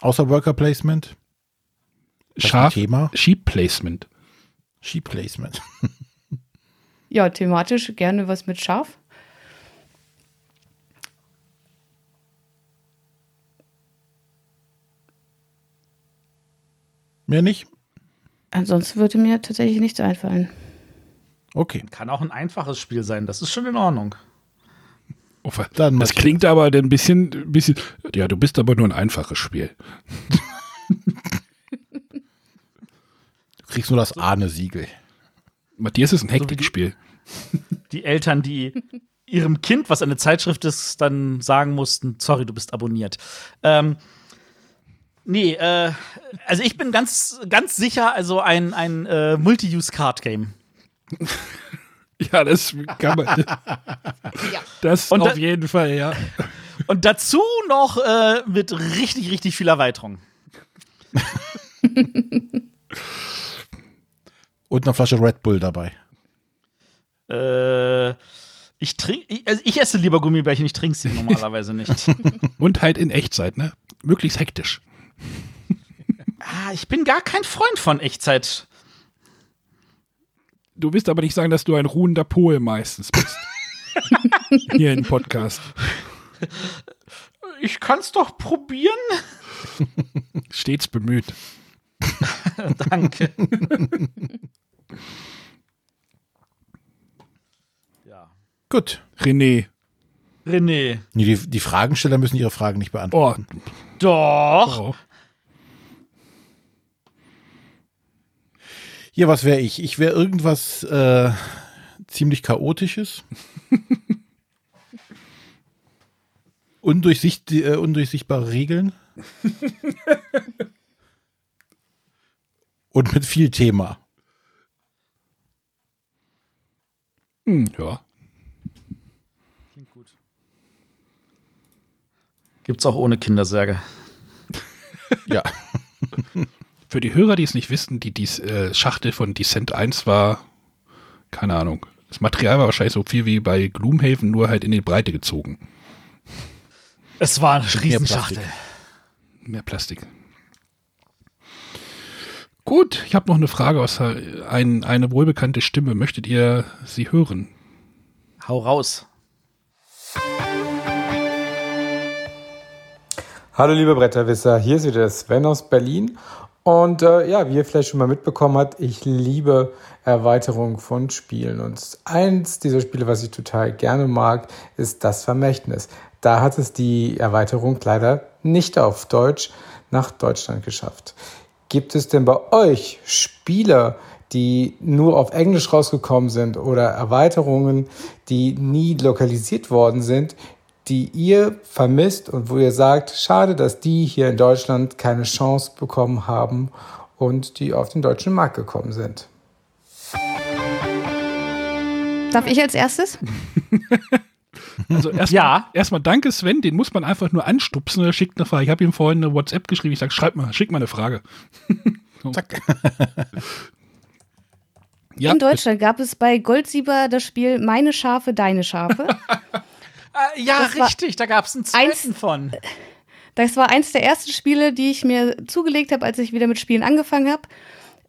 außer Worker Placement? Scharf, Thema? Sheep Placement. Sheep Placement. Ja, thematisch gerne was mit Schaf. Mehr nicht? Ansonsten würde mir tatsächlich nichts einfallen. Okay. Kann auch ein einfaches Spiel sein, das ist schon in Ordnung. Oh, Dann das klingt aber ein bisschen, ein bisschen. Ja, du bist aber nur ein einfaches Spiel. Du kriegst nur das Ahne-Siegel. Matthias ist ein Hektikspiel. Die Eltern, die ihrem Kind, was eine Zeitschrift ist, dann sagen mussten, sorry, du bist abonniert. Ähm, nee, äh, also ich bin ganz, ganz sicher, also ein, ein äh, Multi-Use-Card-Game. Ja, das kann man. Das Und auf da- jeden Fall, ja. Und dazu noch äh, mit richtig, richtig viel Erweiterung. Und eine Flasche Red Bull dabei. Äh, ich trinke, ich, also ich esse lieber Gummibärchen, ich trinke sie normalerweise nicht. Und halt in Echtzeit, ne? Möglichst hektisch. ah, ich bin gar kein Freund von Echtzeit. Du willst aber nicht sagen, dass du ein ruhender Pol meistens bist. Hier im Podcast. Ich kann's doch probieren. Stets bemüht. Danke. ja. Gut. René. René. Nee, die, die Fragensteller müssen ihre Fragen nicht Oh, beantworten. Doch. oh. Hier, was wäre ich? Ich wäre irgendwas äh, ziemlich chaotisches. Undurchsicht, äh, undurchsichtbare Regeln. Und mit viel Thema. Hm, ja. Klingt gut. Gibt's auch ohne Kindersärge. Ja. Für die Hörer, die es nicht wissen, die, die äh, Schachtel von Descent 1 war, keine Ahnung. Das Material war wahrscheinlich so viel wie bei Gloomhaven, nur halt in die Breite gezogen. Es war eine. Riesenschachtel. Mehr Plastik. Gut, ich habe noch eine Frage aus ein, eine wohlbekannte Stimme. Möchtet ihr sie hören? Hau raus. Hallo liebe Bretterwisser, hier ist wieder der Sven aus Berlin. Und äh, ja, wie ihr vielleicht schon mal mitbekommen habt, ich liebe Erweiterungen von Spielen. Und eins dieser Spiele, was ich total gerne mag, ist das Vermächtnis. Da hat es die Erweiterung leider nicht auf Deutsch nach Deutschland geschafft. Gibt es denn bei euch Spiele, die nur auf Englisch rausgekommen sind oder Erweiterungen, die nie lokalisiert worden sind, die ihr vermisst und wo ihr sagt, schade, dass die hier in Deutschland keine Chance bekommen haben und die auf den deutschen Markt gekommen sind? Darf ich als erstes? Also erstmal Ja. erstmal danke Sven, den muss man einfach nur anstupsen oder schickt eine Frage. Ich habe ihm vorhin eine WhatsApp geschrieben, ich sage, schreib mal, schick mal eine Frage. Zack. Ja, In Deutschland gab es bei Goldsieber das Spiel Meine Schafe, deine Schafe. Äh, ja, Das richtig, da gab's einen zweiten von. Das war eins der ersten Spiele, die ich mir zugelegt habe, als ich wieder mit Spielen angefangen habe.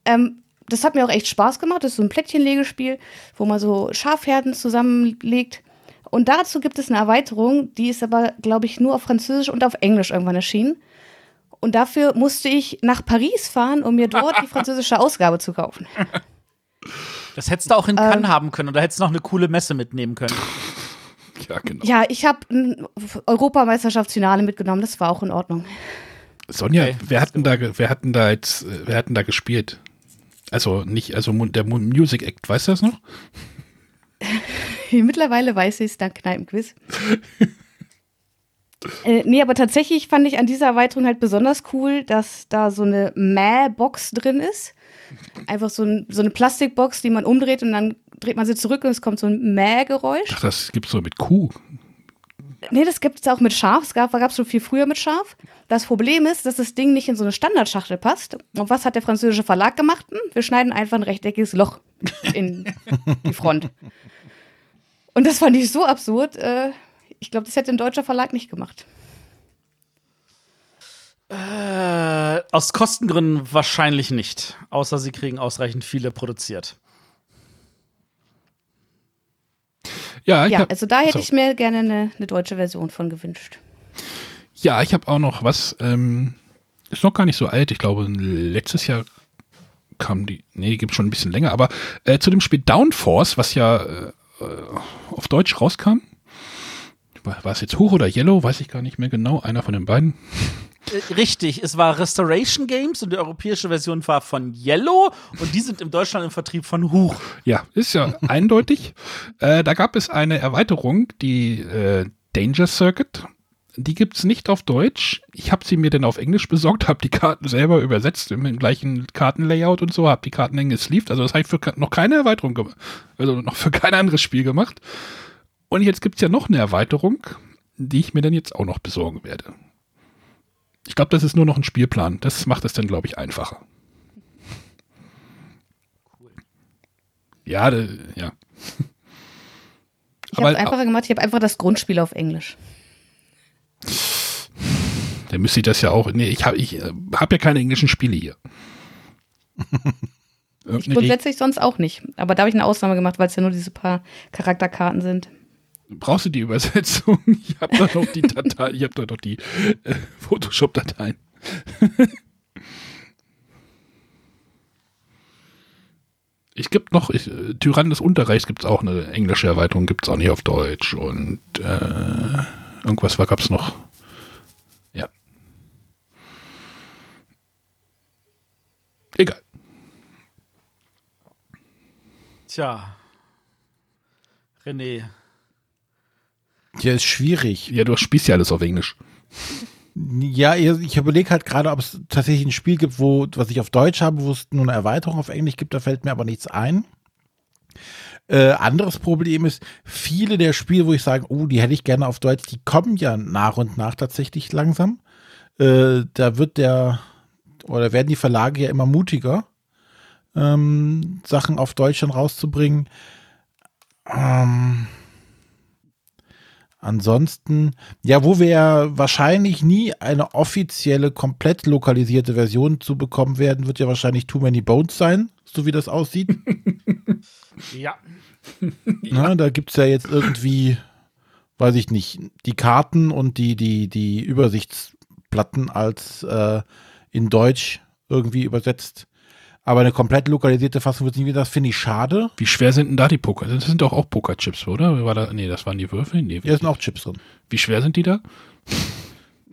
Ähm, das hat mir auch echt Spaß gemacht. Das ist so ein Plättchenlegespiel, wo man so Schafherden zusammenlegt. Und dazu gibt es eine Erweiterung, die ist aber, glaube ich, nur auf Französisch und auf Englisch irgendwann erschienen. Und dafür musste ich nach Paris fahren, um mir dort die französische Ausgabe zu kaufen. Das hättest du auch in Cannes haben können oder hättest noch eine coole Messe mitnehmen können. ja, genau. Ja, ich habe ein Europameisterschaftsfinale mitgenommen, das war auch in Ordnung. Sonja, Okay. wer hat denn da, wer hat denn da jetzt, äh, wer hat denn da gespielt? Also nicht, also der Mu- Music Act, weißt du das noch? Mittlerweile weiß ich es dank Kneipenquiz. äh, nee, aber tatsächlich fand ich an dieser Erweiterung halt besonders cool, dass da so eine Mäh-Box drin ist. Einfach so, ein, so eine Plastikbox, die man umdreht und dann dreht man sie zurück und es kommt so ein Mäh-Geräusch. Ach, das gibt's so mit Kuh. Nee, das gibt es auch mit Schaf. Es gab es schon viel früher mit Schaf. Das Problem ist, dass das Ding nicht in so eine Standardschachtel passt. Und was hat der französische Verlag gemacht? Hm, wir schneiden einfach ein rechteckiges Loch in die Front. Und das fand ich so absurd. Äh, ich glaube, das hätte ein deutscher Verlag nicht gemacht. Äh, aus Kostengründen wahrscheinlich nicht. Außer sie kriegen ausreichend viele produziert. Ja, ja hab, also da hätte so. ich mir gerne eine, eine deutsche Version von gewünscht. Ja, ich habe auch noch was, ähm, ist noch gar nicht so alt, ich glaube, letztes Jahr kam die, nee, die gibt schon ein bisschen länger, aber äh, zu dem Spiel Downforce, was ja äh, auf Deutsch rauskam, war, war es jetzt Hoch oder Yellow, weiß ich gar nicht mehr genau, einer von den beiden. Äh, richtig, es war Restoration Games und die europäische Version war von Yellow und die sind in Deutschland im Vertrieb von Huch. Ja, ist ja eindeutig. Äh, da gab es eine Erweiterung, die äh, Danger Circuit. Die gibt es nicht auf Deutsch. Ich habe sie mir dann auf Englisch besorgt, habe die Karten selber übersetzt im gleichen Kartenlayout und so, habe die Karten eng gesleeved. Also das habe ich für noch keine Erweiterung gemacht. Also noch für kein anderes Spiel gemacht. Und jetzt gibt es ja noch eine Erweiterung, die ich mir dann jetzt auch noch besorgen werde. Ich glaube, das ist nur noch ein Spielplan. Das macht es dann, glaube ich, einfacher. Cool. Ja, ja. Ich habe es einfacher gemacht. Ich habe einfach das Grundspiel auf Englisch. Dann müsste ich das ja auch. Nee, ich habe ich, hab ja keine englischen Spiele hier. ich grundsätzlich sonst auch nicht. Aber da habe ich eine Ausnahme gemacht, weil es ja nur diese paar Charakterkarten sind. Brauchst du die Übersetzung? Ich habe da noch die Datei, ich habe da noch die äh, Photoshop-Dateien. ich gibt noch, ich, Tyrann des Unterreichs gibt es auch eine englische Erweiterung, gibt es auch nicht auf Deutsch und äh, irgendwas war gab es noch. Ja. Egal. Tja. René. Ja, ist schwierig. Ja, du spielst ja alles auf Englisch. Ja, ich überlege halt gerade, ob es tatsächlich ein Spiel gibt, wo, was ich auf Deutsch habe, wo es nur eine Erweiterung auf Englisch gibt, da fällt mir aber nichts ein. Äh, anderes Problem ist, viele der Spiele, wo ich sage, oh, die hätte ich gerne auf Deutsch, die kommen ja nach und nach tatsächlich langsam. Äh, da wird der, oder werden die Verlage ja immer mutiger, ähm, Sachen auf Deutsch dann rauszubringen. Ähm, Ansonsten, ja, wo wir ja wahrscheinlich nie eine offizielle, komplett lokalisierte Version zu bekommen werden, wird ja wahrscheinlich Too Many Bones sein, so wie das aussieht. ja. Na, da gibt es ja jetzt irgendwie, weiß ich nicht, die Karten und die, die, die Übersichtsplatten als äh, in Deutsch irgendwie übersetzt. Aber eine komplett lokalisierte Fassung wird nie wieder, das finde ich schade. Wie schwer sind denn da die Poker? Das sind doch auch Pokerchips, oder? War da, nee, das waren die Würfel? Nee, Hier sind auch Chips drin. Wie schwer sind die da?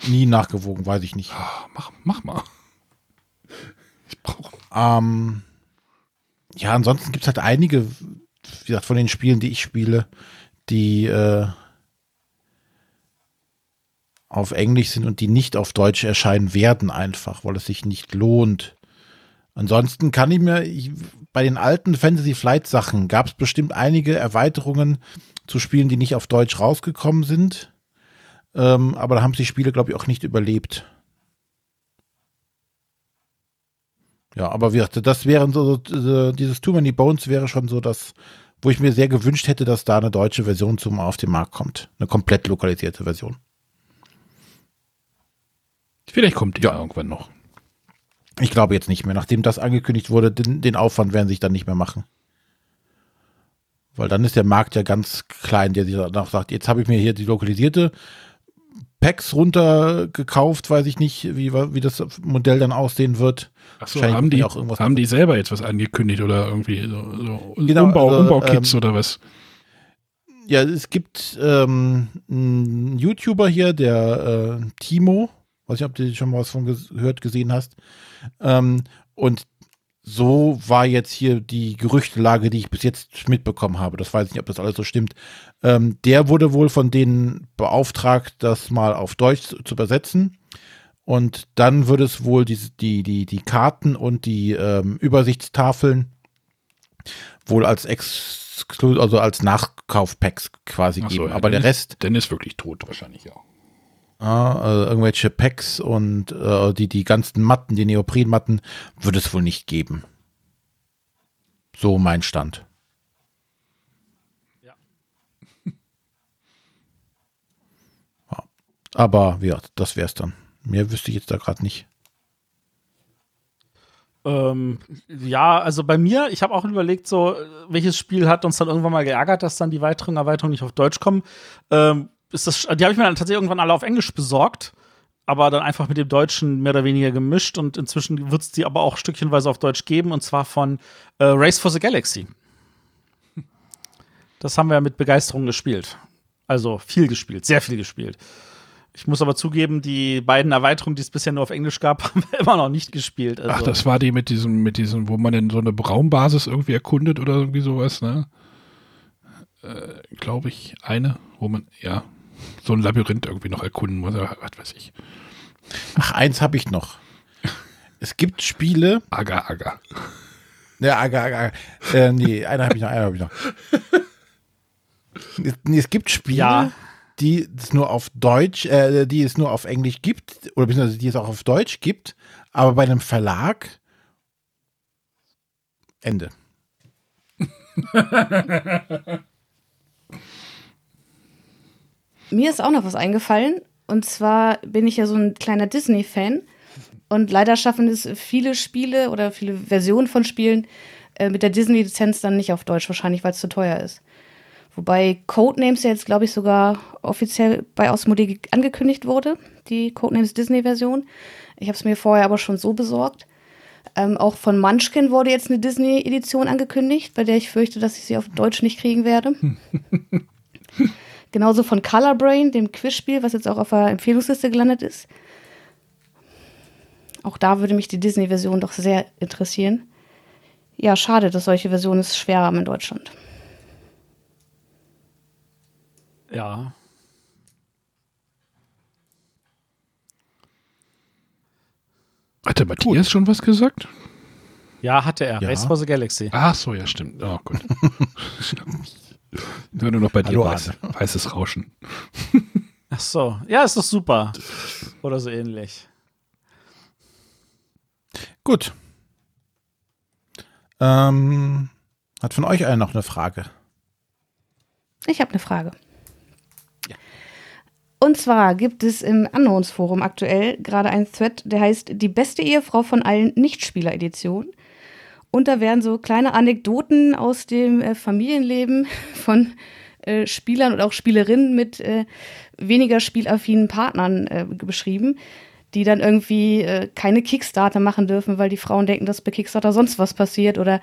Nie nachgewogen, weiß ich nicht. Oh, mach, mach mal. Ich brauche. Ähm, ja, ansonsten gibt es halt einige, wie gesagt, von den Spielen, die ich spiele, die äh, auf Englisch sind und die nicht auf Deutsch erscheinen werden, einfach, weil es sich nicht lohnt. Ansonsten kann ich mir, ich, bei den alten Fantasy Flight Sachen gab es bestimmt einige Erweiterungen zu Spielen, die nicht auf Deutsch rausgekommen sind. Ähm, aber da haben die Spiele, glaube ich, auch nicht überlebt. Ja, aber gesagt, das wären so, so, dieses Too Many Bones wäre schon so das, wo ich mir sehr gewünscht hätte, dass da eine deutsche Version zum auf den Markt kommt. Eine komplett lokalisierte Version. Vielleicht kommt die ja irgendwann noch. Ich glaube jetzt nicht mehr. Nachdem das angekündigt wurde, den, den Aufwand werden sich dann nicht mehr machen. Weil dann ist der Markt ja ganz klein, der sich danach sagt, jetzt habe ich mir hier die lokalisierte Packs runtergekauft, weiß ich nicht, wie, wie das Modell dann aussehen wird. Achso, haben die auch irgendwas haben die selber jetzt was angekündigt oder irgendwie so, so genau, Umbau, also, Umbau-Kits ähm, oder was? Ja, es gibt ähm, einen YouTuber hier, der äh, Timo, weiß nicht, ob du schon mal was von gehört, gesehen hast. Ähm, und so war jetzt hier die Gerüchtelage, die ich bis jetzt mitbekommen habe. Das weiß ich nicht, ob das alles so stimmt. Ähm, der wurde wohl von denen beauftragt, das mal auf Deutsch zu, zu übersetzen. Und dann würde es wohl die, die, die, die Karten und die ähm, Übersichtstafeln wohl als Exklu also als Nachkaufpacks quasi so, geben. ja, Aber der dann Rest, Ist, dann ist wirklich tot wahrscheinlich, ja. Ja, also irgendwelche Packs und äh, die, die ganzen Matten, die Neoprenmatten, wird es wohl nicht geben. So mein Stand. Ja. Ja. Aber ja, das wär's dann. Mehr wüsste ich jetzt da gerade nicht. Ähm, ja, also bei mir, ich habe auch überlegt, so, welches Spiel hat uns dann irgendwann mal geärgert, dass dann die weiteren Erweiterungen nicht auf Deutsch kommen. Ähm, ist das, die habe ich mir dann tatsächlich irgendwann alle auf Englisch besorgt, aber dann einfach mit dem Deutschen mehr oder weniger gemischt und inzwischen wird es die aber auch stückchenweise auf Deutsch geben und zwar von äh, Race for the Galaxy. Das haben wir mit Begeisterung gespielt. Also viel gespielt, sehr viel gespielt. Ich muss aber zugeben, die beiden Erweiterungen, die es bisher nur auf Englisch gab, haben wir immer noch nicht gespielt. Also, Ach, das war die mit diesem, mit diesem, wo man denn so eine Raumbasis irgendwie erkundet oder irgendwie sowas, ne? Äh, Glaube ich, eine, wo man, ja, so ein Labyrinth irgendwie noch erkunden muss, oder was weiß ich. Ach, eins habe ich noch. Es gibt Spiele, Aga, aga. Ja, aga, aga. Äh, nee, einer habe ich noch, einer habe ich noch. Es- Nee, es gibt Spiele, Ja. die es nur auf Deutsch, äh, die es nur auf Englisch gibt, oder beziehungsweise die es auch auf Deutsch gibt, aber bei einem Verlag Ende. Mir ist auch noch was eingefallen. Und zwar bin ich ja so ein kleiner Disney-Fan. Und leider schaffen es viele Spiele oder viele Versionen von Spielen äh, mit der Disney-Lizenz dann nicht auf Deutsch, wahrscheinlich, weil es zu teuer ist. Wobei Codenames ja jetzt, glaube ich, sogar offiziell bei Osmodee angekündigt wurde, die Codenames Disney-Version. Ich habe es mir vorher aber schon so besorgt. Ähm, auch von Munchkin wurde jetzt eine Disney-Edition angekündigt, bei der ich fürchte, dass ich sie auf Deutsch nicht kriegen werde. Genauso von Color Brain, dem Quizspiel, was jetzt auch auf der Empfehlungsliste gelandet ist. Auch da würde mich die Disney-Version doch sehr interessieren. Ja, schade, dass solche Versionen es schwer haben in Deutschland. ja. Hat der Matthias schon was gesagt? Ja, hatte er. Ja. Race for the Galaxy. Ach so, ja, stimmt. Oh Gott. Nur noch bei dir Hallo, weiß, weißes Rauschen. Ach so. Ja, ist doch super. Oder so ähnlich. Gut. Ähm, hat von euch einer noch eine Frage? Ich habe eine Frage. Und zwar gibt es im Unknowns Forum aktuell gerade einen Thread, der heißt Die beste Ehefrau von allen Nichtspieler-Editionen. Und da werden so kleine Anekdoten aus dem äh, Familienleben von äh, Spielern und auch Spielerinnen mit äh, weniger spielaffinen Partnern äh, beschrieben, die dann irgendwie äh, keine Kickstarter machen dürfen, weil die Frauen denken, dass bei Kickstarter sonst was passiert oder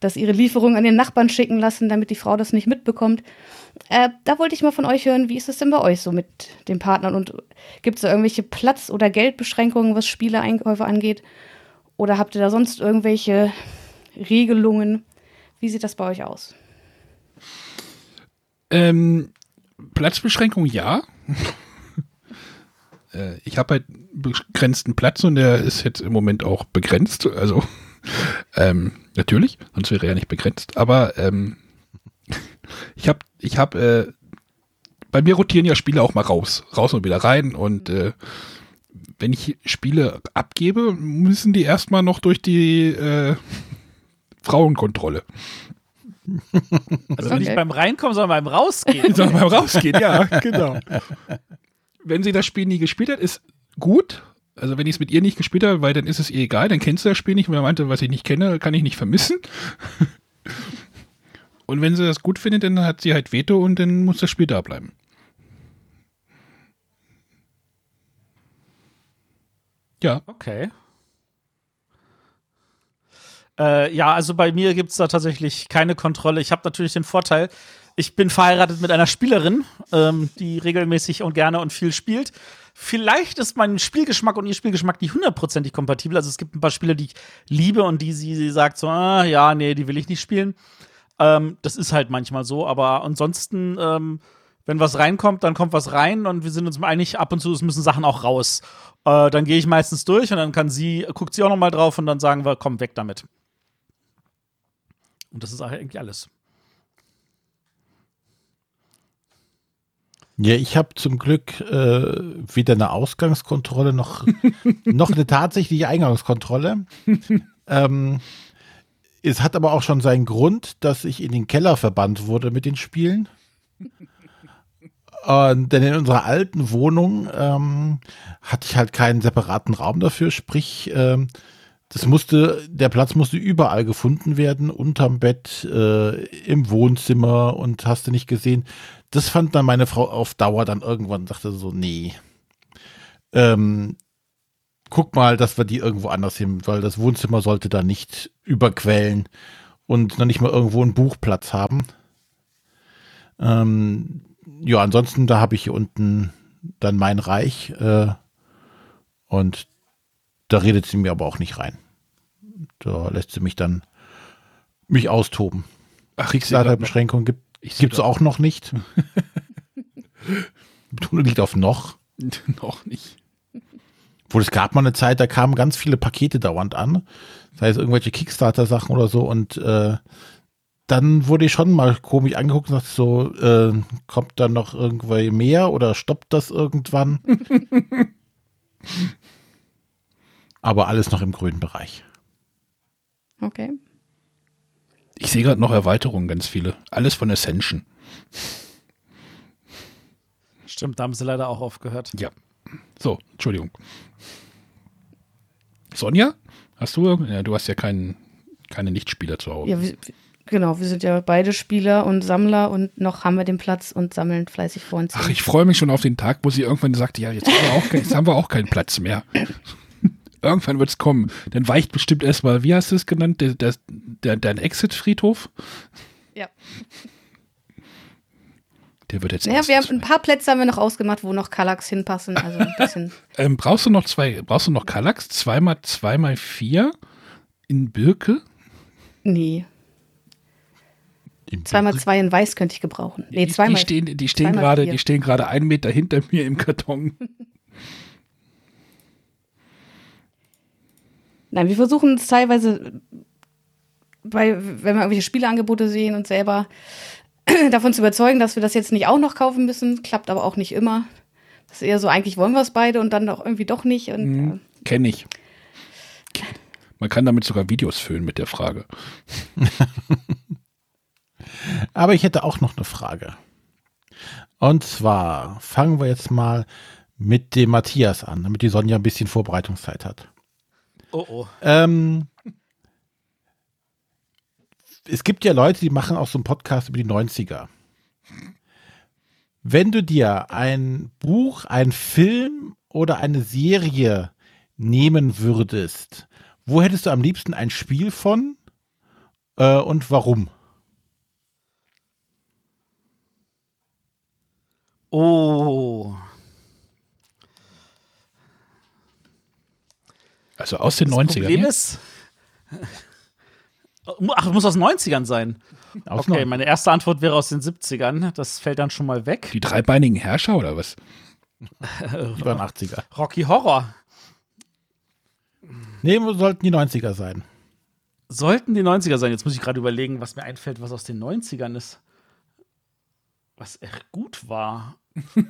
dass ihre Lieferungen an den Nachbarn schicken lassen, damit die Frau das nicht mitbekommt. Äh, da wollte ich mal von euch hören, wie ist es denn bei euch so mit den Partnern und gibt es da irgendwelche Platz- oder Geldbeschränkungen, was Spieleeinkäufe angeht? Oder habt ihr da sonst irgendwelche Regelungen? Wie sieht das bei euch aus? Ähm, Platzbeschränkung ja. äh, ich habe halt begrenzten Platz und der ist jetzt im Moment auch begrenzt. Also ähm, natürlich, sonst wäre er nicht begrenzt. Aber ähm, ich habe, ich habe, äh, bei mir rotieren ja Spiele auch mal raus, raus und wieder rein. Und äh, wenn ich Spiele abgebe, müssen die erstmal noch durch die äh, Frauenkontrolle. Also nicht Okay. beim Reinkommen, sondern beim Rausgehen. Sondern beim Rausgehen, ja, genau. Wenn sie das Spiel nie gespielt hat, ist gut. Also wenn ich es mit ihr nicht gespielt habe, weil dann ist es ihr egal, dann kennst du das Spiel nicht, weil er meinte, was ich nicht kenne, kann ich nicht vermissen. Und wenn sie das gut findet, dann hat sie halt Veto und dann muss das Spiel da bleiben. Ja, Okay. Äh, ja, also bei mir gibt es da tatsächlich keine Kontrolle. Ich habe natürlich den Vorteil, ich bin verheiratet mit einer Spielerin, ähm, die regelmäßig und gerne und viel spielt. Vielleicht ist mein Spielgeschmack und ihr Spielgeschmack nicht hundertprozentig kompatibel. Also es gibt ein paar Spiele, die ich liebe und die sie, sie sagt so, ah, ja, nee, die will ich nicht spielen. Ähm, das ist halt manchmal so, aber ansonsten, ähm, wenn was reinkommt, dann kommt was rein und wir sind uns einig, ab und zu es müssen Sachen auch raus. Äh, dann gehe ich meistens durch und dann kann sie, guckt sie auch noch mal drauf und dann sagen wir, komm, weg damit. Und das ist eigentlich alles. Ja, ich habe zum Glück äh, weder eine Ausgangskontrolle noch, noch eine tatsächliche Eingangskontrolle. ähm, es hat aber auch schon seinen Grund, dass ich in den Keller verbannt wurde mit den Spielen. Und, denn in unserer alten Wohnung ähm, hatte ich halt keinen separaten Raum dafür, sprich, ähm, das musste, der Platz musste überall gefunden werden, unterm Bett, äh, im Wohnzimmer und hast du nicht gesehen. Das fand dann meine Frau auf Dauer dann irgendwann, dachte so, nee. Ähm, guck mal, dass wir die irgendwo anders hin, weil das Wohnzimmer sollte da nicht überquellen und noch nicht mal irgendwo einen Buchplatz haben. Ähm, ja, ansonsten, da habe ich hier unten dann mein Reich äh, und da redet sie mir aber auch nicht rein. Da lässt sie mich dann mich austoben. Ach, Kriegsleiterbeschränkung gibt es auch noch nicht. Betonung liegt auf noch. noch nicht. Obwohl es gab mal eine Zeit, da kamen ganz viele Pakete dauernd an. Sei es irgendwelche Kickstarter-Sachen oder so. Und äh, dann wurde ich schon mal komisch angeguckt und dachte so, äh, kommt dann noch irgendwie mehr oder stoppt das irgendwann? Aber alles noch im grünen Bereich. Okay. Ich sehe gerade noch Erweiterungen, ganz viele. Alles von Ascension. Stimmt, da haben sie leider auch aufgehört. Ja. So, Entschuldigung. Sonja? Hast du? Ja, du hast ja keinen, keine Nichtspieler zu Hause. Ja, wir, genau, wir sind ja beide Spieler und Sammler und noch haben wir den Platz und sammeln fleißig vor uns. Ach, ich freue mich schon auf den Tag, wo sie irgendwann sagt, ja, jetzt haben wir auch, jetzt haben wir auch keinen Platz mehr. Irgendwann wird es kommen. Dann weicht bestimmt erstmal, wie hast du es genannt, der, der, der, dein Exit-Friedhof? Ja. Der wird jetzt. Ja, wir haben ein paar Plätze haben wir noch ausgemacht, wo noch Kallax hinpassen. Also ein bisschen. ähm, brauchst du noch zwei, brauchst du noch Kallax? Zweimal, zweimal vier in Birke? Nee. Zweimal zwei in Weiß könnte ich gebrauchen. Nee, zweimal. Die stehen, die stehen gerade, die stehen gerade einen Meter hinter mir im Karton. Nein, wir versuchen es teilweise, bei, wenn wir irgendwelche Spieleangebote sehen und selber davon zu überzeugen, dass wir das jetzt nicht auch noch kaufen müssen. Klappt aber auch nicht immer. Das ist eher so, eigentlich wollen wir es beide und dann doch irgendwie doch nicht. Mhm, äh, Kenne ich. Man kann damit sogar Videos füllen mit der Frage. aber ich hätte auch noch eine Frage. Und zwar fangen wir jetzt mal mit dem Matthias an, damit die Sonja ein bisschen Vorbereitungszeit hat. Oh oh. Ähm, es gibt ja Leute, die machen auch so einen Podcast über die 90er. Wenn du dir ein Buch, ein Film oder eine Serie nehmen würdest, wo hättest du am liebsten ein Spiel von äh, und warum? Oh. Also aus den das 90ern. Problem ist, Ach, muss aus den 90ern sein. Aus okay, meine erste Antwort wäre aus den 70ern. Das fällt dann schon mal weg. Die dreibeinigen Herrscher oder was? die waren 80er. Rocky Horror. Nee, sollten die 90er sein. Sollten die 90er sein. Jetzt muss ich gerade überlegen, was mir einfällt, was aus den 90ern ist. Was echt gut war.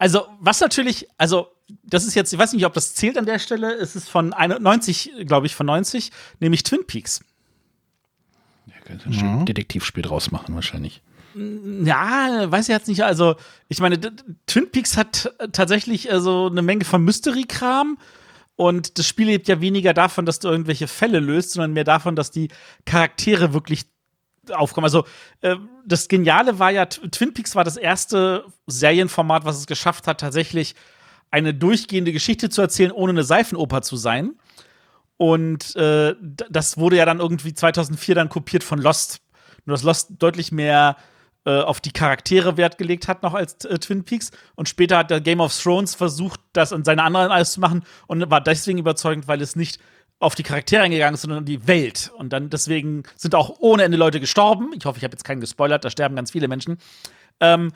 also, was natürlich, also das ist jetzt, ich weiß nicht, ob das zählt an der Stelle, es ist von 91, glaube ich, von 90, nämlich Twin Peaks. Ja, kannst du ein mhm. Detektivspiel draus machen, wahrscheinlich. Ja, weiß ich jetzt nicht. Also, ich meine, Twin Peaks hat tatsächlich also eine Menge von Mystery-Kram. Und das Spiel lebt ja weniger davon, dass du irgendwelche Fälle löst, sondern mehr davon, dass die Charaktere wirklich aufkommen. Also äh, das Geniale war ja, Twin Peaks war das erste Serienformat, was es geschafft hat, tatsächlich eine durchgehende Geschichte zu erzählen, ohne eine Seifenoper zu sein. Und äh, das wurde ja dann irgendwie 2004 dann kopiert von Lost. Nur dass Lost deutlich mehr äh, auf die Charaktere Wert gelegt hat noch als äh, Twin Peaks. Und später hat der Game of Thrones versucht, das in seine anderen alles zu machen und war deswegen überzeugend, weil es nicht auf die Charaktere eingegangen ist, sondern die Welt. Und dann deswegen sind auch ohne Ende Leute gestorben. Ich hoffe, ich habe jetzt keinen gespoilert, da sterben ganz viele Menschen. Ähm,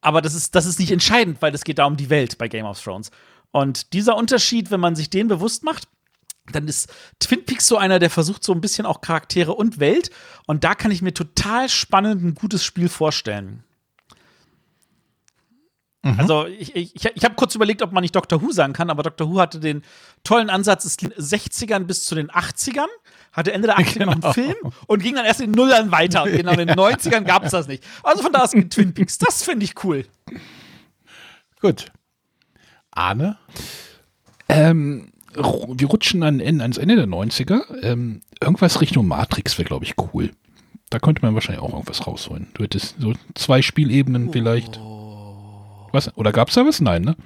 aber das ist, das ist nicht entscheidend, weil es geht da um die Welt bei Game of Thrones. Und dieser Unterschied, wenn man sich den bewusst macht, dann ist Twin Peaks so einer, der versucht so ein bisschen auch Charaktere und Welt. Und da kann ich mir total spannend ein gutes Spiel vorstellen. Mhm. Also ich, ich, ich habe kurz überlegt, ob man nicht Doctor Who sagen kann, aber Doctor Who hatte den tollen Ansatz, es ging 60ern bis zu den 80ern, hatte Ende der 80er noch Genau. einen Film und ging dann erst in den Nullern weiter. Und genau in den 90ern gab es das nicht. Also von da aus Twin Peaks. Das finde ich cool. Gut. Arne? Ähm, wir rutschen an, en- ans Ende der 90er. Ähm, irgendwas Richtung Matrix wäre, glaube ich, cool. Da könnte man wahrscheinlich auch irgendwas rausholen. Du hättest so zwei Spielebenen vielleicht. Was? Oder gab es da was? Nein, ne?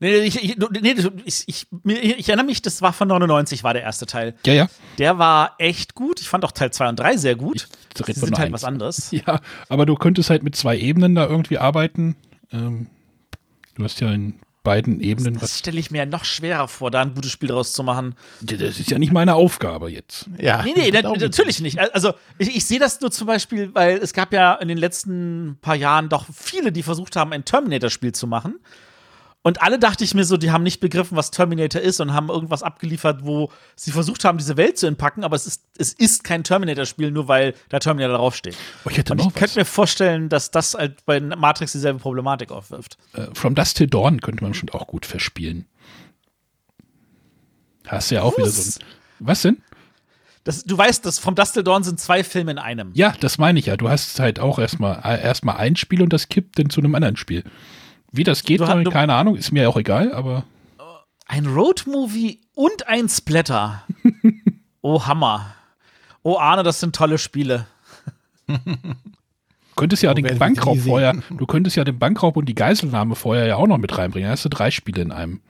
Nee, ich, ich, nee, ich, ich, ich erinnere mich, das war von 99, war der erste Teil. Ja, ja. Der war echt gut. Ich fand auch Teil 2 und 3 sehr gut. Von sind halt eins. was anderes. Ja, aber du könntest halt mit zwei Ebenen da irgendwie arbeiten. Ähm, du hast ja in beiden Ebenen Das was. stelle ich mir ja noch schwerer vor, da ein gutes Spiel draus zu machen. Das ist ja nicht meine Aufgabe jetzt. Ja. Nee, nee, nat natürlich nicht. Also, ich, ich sehe das nur zum Beispiel, weil es gab ja in den letzten paar Jahren doch viele, die versucht haben, ein Terminator-Spiel zu machen. Und alle dachte ich mir so, die haben nicht begriffen, was Terminator ist und haben irgendwas abgeliefert, wo sie versucht haben, diese Welt zu entpacken, aber es ist, es ist kein Terminator-Spiel, nur weil da Terminator draufsteht. Oh, ich hätte Und ich könnte was. mir vorstellen, dass das halt bei Matrix dieselbe Problematik aufwirft. Äh, From Dust Till Dawn könnte man bestimmt auch gut verspielen. Hast ja auch wieder so Was? ein. Was denn? Das, du weißt, vom Dust Till Dawn sind zwei Filme in einem. Ja, das meine ich ja. Du hast halt auch erstmal äh, erstmal ein Spiel und das kippt dann zu einem anderen Spiel. Wie das geht, Du hast- äh, du- keine Ahnung, ist mir auch egal, aber Ein Roadmovie und ein Splatter. oh, Hammer. Oh, Arne, das sind tolle Spiele. du könntest ja Wo den Bankraub vorher, du könntest ja den Bankraub und die Geiselnahme vorher ja auch noch mit reinbringen. Dann hast du drei Spiele in einem.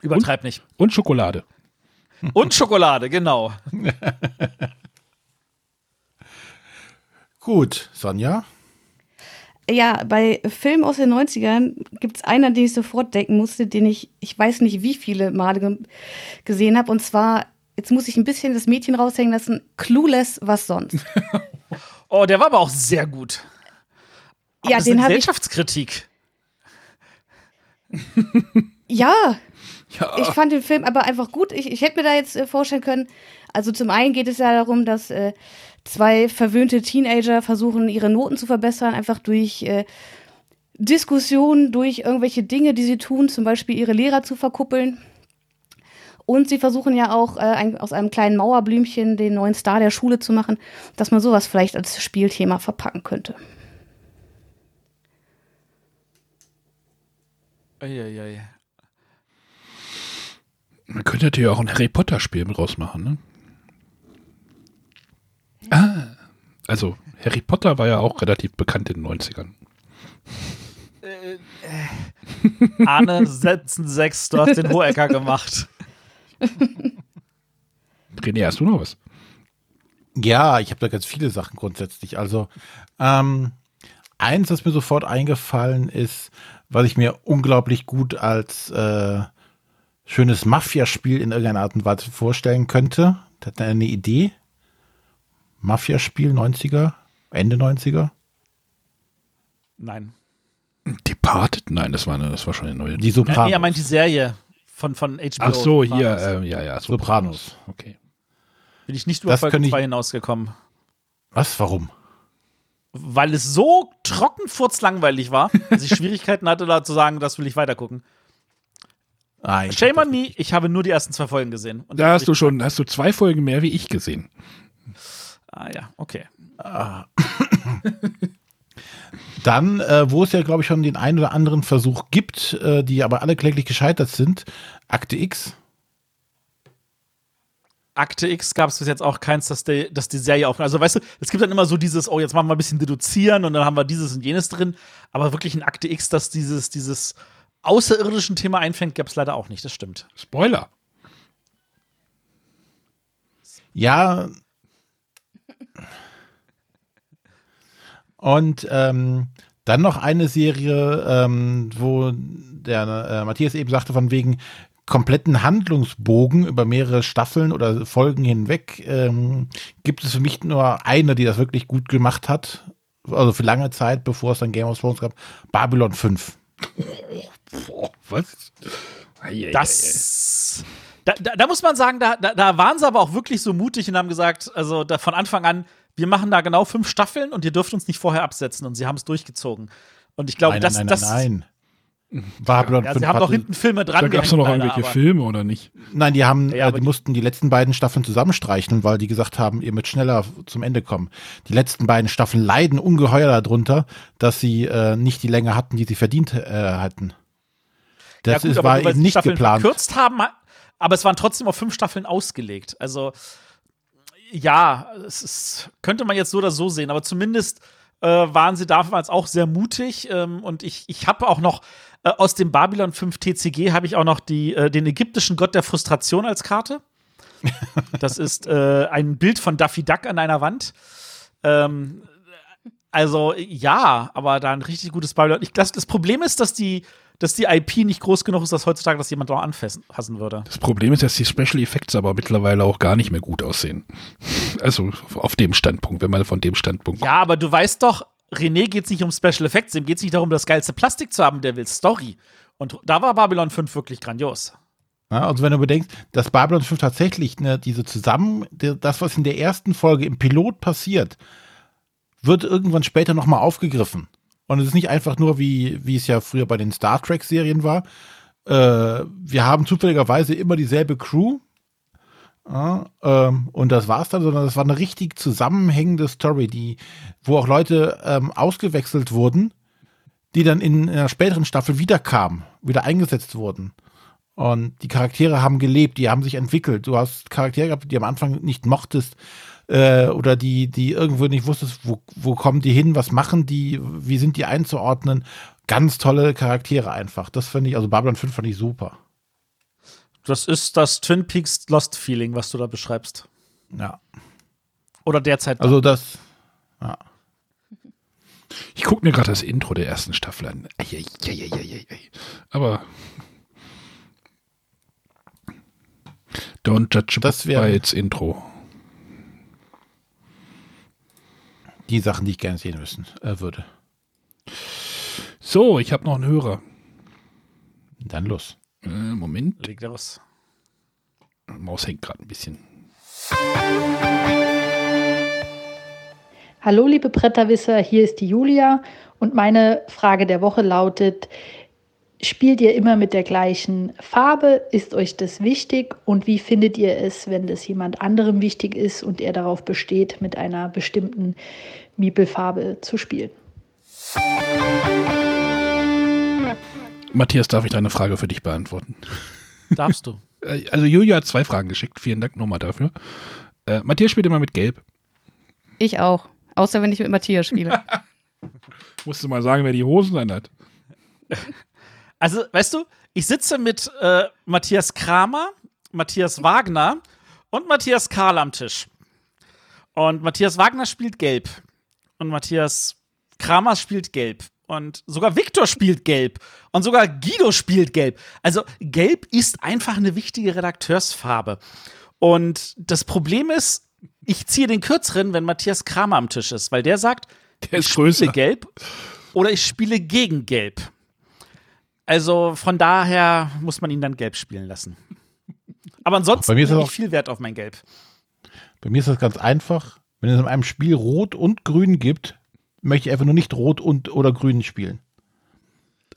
Übertreib nicht. Und Schokolade. Und Schokolade, genau. Gut, Sonja? Ja, bei Filmen aus den 90ern gibt es einen, an den ich sofort denken musste, den ich, ich weiß nicht wie viele Male ge gesehen habe. Und zwar, jetzt muss ich ein bisschen das Mädchen raushängen lassen, Clueless, was sonst. Oh, der war aber auch sehr gut. Aber Ja, das den habe ich. Gesellschaftskritik. Ja, Ja, ich fand den Film aber einfach gut. Ich, ich hätte mir da jetzt äh, vorstellen können, also zum einen geht es ja darum, dass äh, zwei verwöhnte Teenager versuchen, ihre Noten zu verbessern, einfach durch äh, Diskussionen, durch irgendwelche Dinge, die sie tun, zum Beispiel ihre Lehrer zu verkuppeln. Und sie versuchen ja auch äh, ein, aus einem kleinen Mauerblümchen den neuen Star der Schule zu machen, dass man sowas vielleicht als Spielthema verpacken könnte. Eieiei. man könnte natürlich auch ein Harry Potter Spiel draus machen, ne? Ah, also Harry Potter war ja auch relativ bekannt in den 90ern. Arne, setzen sechs, du hast den Hohecker gemacht. René, hast du noch was? Ja, ich habe da ganz viele Sachen grundsätzlich. Also, ähm, eins, was mir sofort eingefallen ist, was ich mir unglaublich gut als äh, schönes Mafia-Spiel in irgendeiner Art und Weise vorstellen könnte. Hat eine Idee? Mafia-Spiel 90er? Ende 90er? Nein. Departed? Nein, das war, eine, das war schon eine neue. Die Ja, Sopranos. nee, er meint die Serie von, von HBO. Ach so, hier, Sopranos. äh, ja, ja. Sopranos. Okay. Bin ich nicht über Das Folge könnte ich- 2 hinausgekommen. Was? Warum? Weil es so trockenfurzlangweilig war, dass ich Schwierigkeiten hatte, da zu sagen, das will ich weitergucken. Ah, ich Shame on me, ich habe nur die ersten zwei Folgen gesehen. Und Da hast du schon, hast du zwei Folgen mehr wie ich gesehen. Ah ja, okay. Dann, äh, wo es ja, glaube ich, schon den einen oder anderen Versuch gibt, äh, die aber alle kläglich gescheitert sind, Akte X. Akte X gab es bis jetzt auch keins, dass die, dass die Serie aufnimmt. Also weißt du, es gibt dann immer so dieses, oh, jetzt machen wir ein bisschen deduzieren und dann haben wir dieses und jenes drin. Aber wirklich ein Akte X, dass dieses, dieses außerirdischen Thema einfängt, gab es leider auch nicht. Das stimmt. Spoiler. Ja. Und ähm, dann noch eine Serie, ähm, wo der äh, Matthias eben sagte, von wegen kompletten Handlungsbogen über mehrere Staffeln oder Folgen hinweg, ähm, gibt es für mich nur eine, die das wirklich gut gemacht hat. Also für lange Zeit, bevor es dann Game of Thrones gab, Babylon 5. Boah, was? Das, Da, da, da muss man sagen, da, da, da waren sie aber auch wirklich so mutig und haben gesagt, also da von Anfang an, wir machen da genau fünf Staffeln und ihr dürft uns nicht vorher absetzen. Und sie haben es durchgezogen. Und ich glaube, nein, das, nein, nein, das. nein. Babylon Ja, 5 sie haben doch hinten Filme dran. Da gab es noch irgendwelche aber- Filme, oder nicht? Nein, die haben, Ja, äh, die die- mussten die letzten beiden Staffeln zusammenstreichen, weil die gesagt haben, ihr müsst schneller zum Ende kommen. Die letzten beiden Staffeln leiden ungeheuer darunter, dass sie äh, nicht die Länge hatten, die sie verdient äh, hatten. Das ja, gut, ist, war eben nicht Staffeln geplant. verkürzt haben, aber es waren trotzdem auf fünf Staffeln ausgelegt. Also ja, es ist, könnte man jetzt so oder so sehen, aber zumindest äh, waren sie damals auch sehr mutig ähm, und ich, ich habe auch noch äh, aus dem Babylon 5 TCG habe ich auch noch die, äh, den ägyptischen Gott der Frustration als Karte. Das ist äh, ein Bild von Daffy Duck an einer Wand. Ähm, also ja, aber da ein richtig gutes Babylon. Ich, das, das Problem ist, dass die, dass die IP nicht groß genug ist, dass heutzutage das jemand noch anfassen fassen würde. Das Problem ist, dass die Special Effects aber mittlerweile auch gar nicht mehr gut aussehen. Also auf dem Standpunkt, wenn man von dem Standpunkt Ja, aber du weißt doch, René geht es nicht um Special Effects, ihm geht es nicht darum, das geilste Plastik zu haben, der will Story. Und da war Babylon 5 wirklich grandios. Ja, also wenn du bedenkst, dass Babylon 5 tatsächlich ne, diese zusammen, das, was in der ersten Folge im Pilot passiert, wird irgendwann später nochmal aufgegriffen. Und es ist nicht einfach nur, wie, wie es ja früher bei den Star Trek-Serien war. Äh, wir haben zufälligerweise immer dieselbe Crew. Ja, ähm, und das war's dann, sondern es war eine richtig zusammenhängende Story, die, wo auch Leute ähm, ausgewechselt wurden, die dann in einer späteren Staffel wiederkamen, wieder eingesetzt wurden. Und die Charaktere haben gelebt, die haben sich entwickelt. Du hast Charaktere gehabt, die am Anfang nicht mochtest äh, oder die, die irgendwo nicht wusstest, wo, wo kommen die hin, was machen die, wie sind die einzuordnen. Ganz tolle Charaktere einfach. Das finde ich, also Babylon 5 fand ich super. Das ist das Twin Peaks Lost Feeling, was du da beschreibst. Ja. Oder derzeit. Also das, ja. Ich gucke mir gerade das Intro der ersten Staffel an. Eieieiei. Aber Don't judge a Das by its Intro. Die Sachen, die ich gerne sehen müssen, äh, würde. So, ich habe noch einen Hörer. Dann los. Äh, Moment, Leg los. Maus hängt gerade ein bisschen. Hallo liebe Bretterwisser, hier ist die Julia und meine Frage der Woche lautet, spielt ihr immer mit der gleichen Farbe? Ist euch das wichtig? Und wie findet ihr es, wenn das jemand anderem wichtig ist und er darauf besteht, mit einer bestimmten Miepelfarbe zu spielen? Matthias, darf ich deine Frage für dich beantworten? Darfst du. Äh, Also Julia hat zwei Fragen geschickt. Vielen Dank nochmal dafür. Äh, Matthias spielt immer mit Gelb. Ich auch. Außer wenn ich mit Matthias spiele. Musst du mal sagen, wer die Hosen an hat. Also, weißt du, ich sitze mit äh, Matthias Kramer, Matthias Wagner und Matthias Karl am Tisch. Und Matthias Wagner spielt gelb. Und Matthias Kramer spielt gelb. Und sogar Viktor spielt gelb. Und sogar Guido spielt gelb. Also, gelb ist einfach eine wichtige Redakteursfarbe. Und das Problem ist, ich ziehe den kürzeren, wenn Matthias Kramer am Tisch ist, weil der sagt, Der ist ich spiele größer. gelb oder ich spiele gegen gelb. Also von daher muss man ihn dann gelb spielen lassen. Aber ansonsten Bei mir ist es lege auch- ich viel Wert auf mein Gelb. Bei mir ist das ganz einfach. Wenn es in einem Spiel Rot und Grün gibt, möchte ich einfach nur nicht Rot und oder Grün spielen.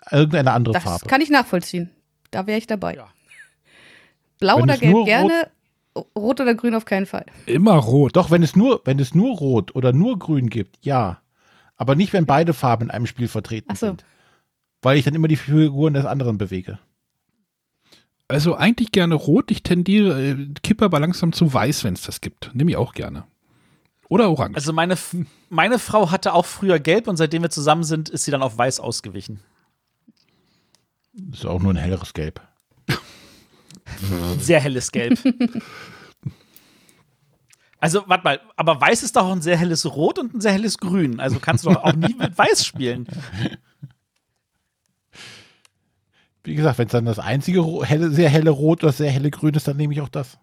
Irgendeine andere Das Farbe. kann ich nachvollziehen. Da wäre ich dabei. Ja. Blau Wenn oder gelb gerne, rot oder grün auf keinen Fall. Immer rot. Doch, wenn es nur, wenn es nur Rot oder nur Grün gibt, ja. Aber nicht, wenn beide Farben in einem Spiel vertreten Ach so. sind. Weil ich dann immer die Figuren des anderen bewege. Also eigentlich gerne rot. Ich tendiere, äh, kippe aber langsam zu weiß, wenn es das gibt. Nehme ich auch gerne. Oder orange. Also meine, meine Frau hatte auch früher gelb und seitdem wir zusammen sind, ist sie dann auf weiß ausgewichen. Ist auch nur ein helleres Gelb. Sehr helles Gelb. Also, warte mal, aber weiß ist doch auch ein sehr helles Rot und ein sehr helles Grün. Also kannst du doch auch nie mit Weiß spielen. Wie gesagt, wenn es dann das einzige helle, sehr helle Rot oder sehr helle Grün ist, dann nehme ich auch das.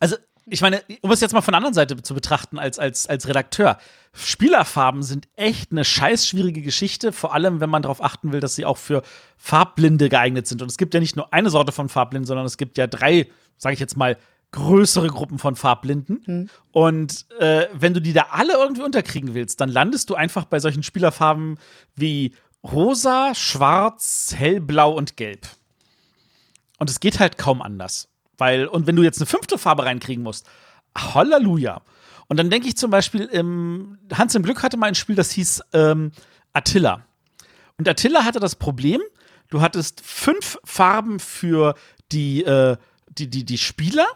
Also, Ich meine, um es jetzt mal von der anderen Seite zu betrachten, als, als, als Redakteur, Spielerfarben sind echt eine scheiß schwierige Geschichte, vor allem wenn man darauf achten will, dass sie auch für Farbblinde geeignet sind. Und es gibt ja nicht nur eine Sorte von Farbblinden, sondern es gibt ja drei, sage ich jetzt mal, größere Gruppen von Farbblinden. Und äh, wenn du die da alle irgendwie unterkriegen willst, dann landest du einfach bei solchen Spielerfarben wie rosa, schwarz, hellblau und gelb. Und es geht halt kaum anders. Weil, und wenn du jetzt eine fünfte Farbe reinkriegen musst, Halleluja. Und dann denke ich zum Beispiel, ähm, Hans im Glück hatte mal ein Spiel, das hieß ähm, Attila. Und Attila hatte das Problem, du hattest fünf Farben für die, äh, die, die, die Spieler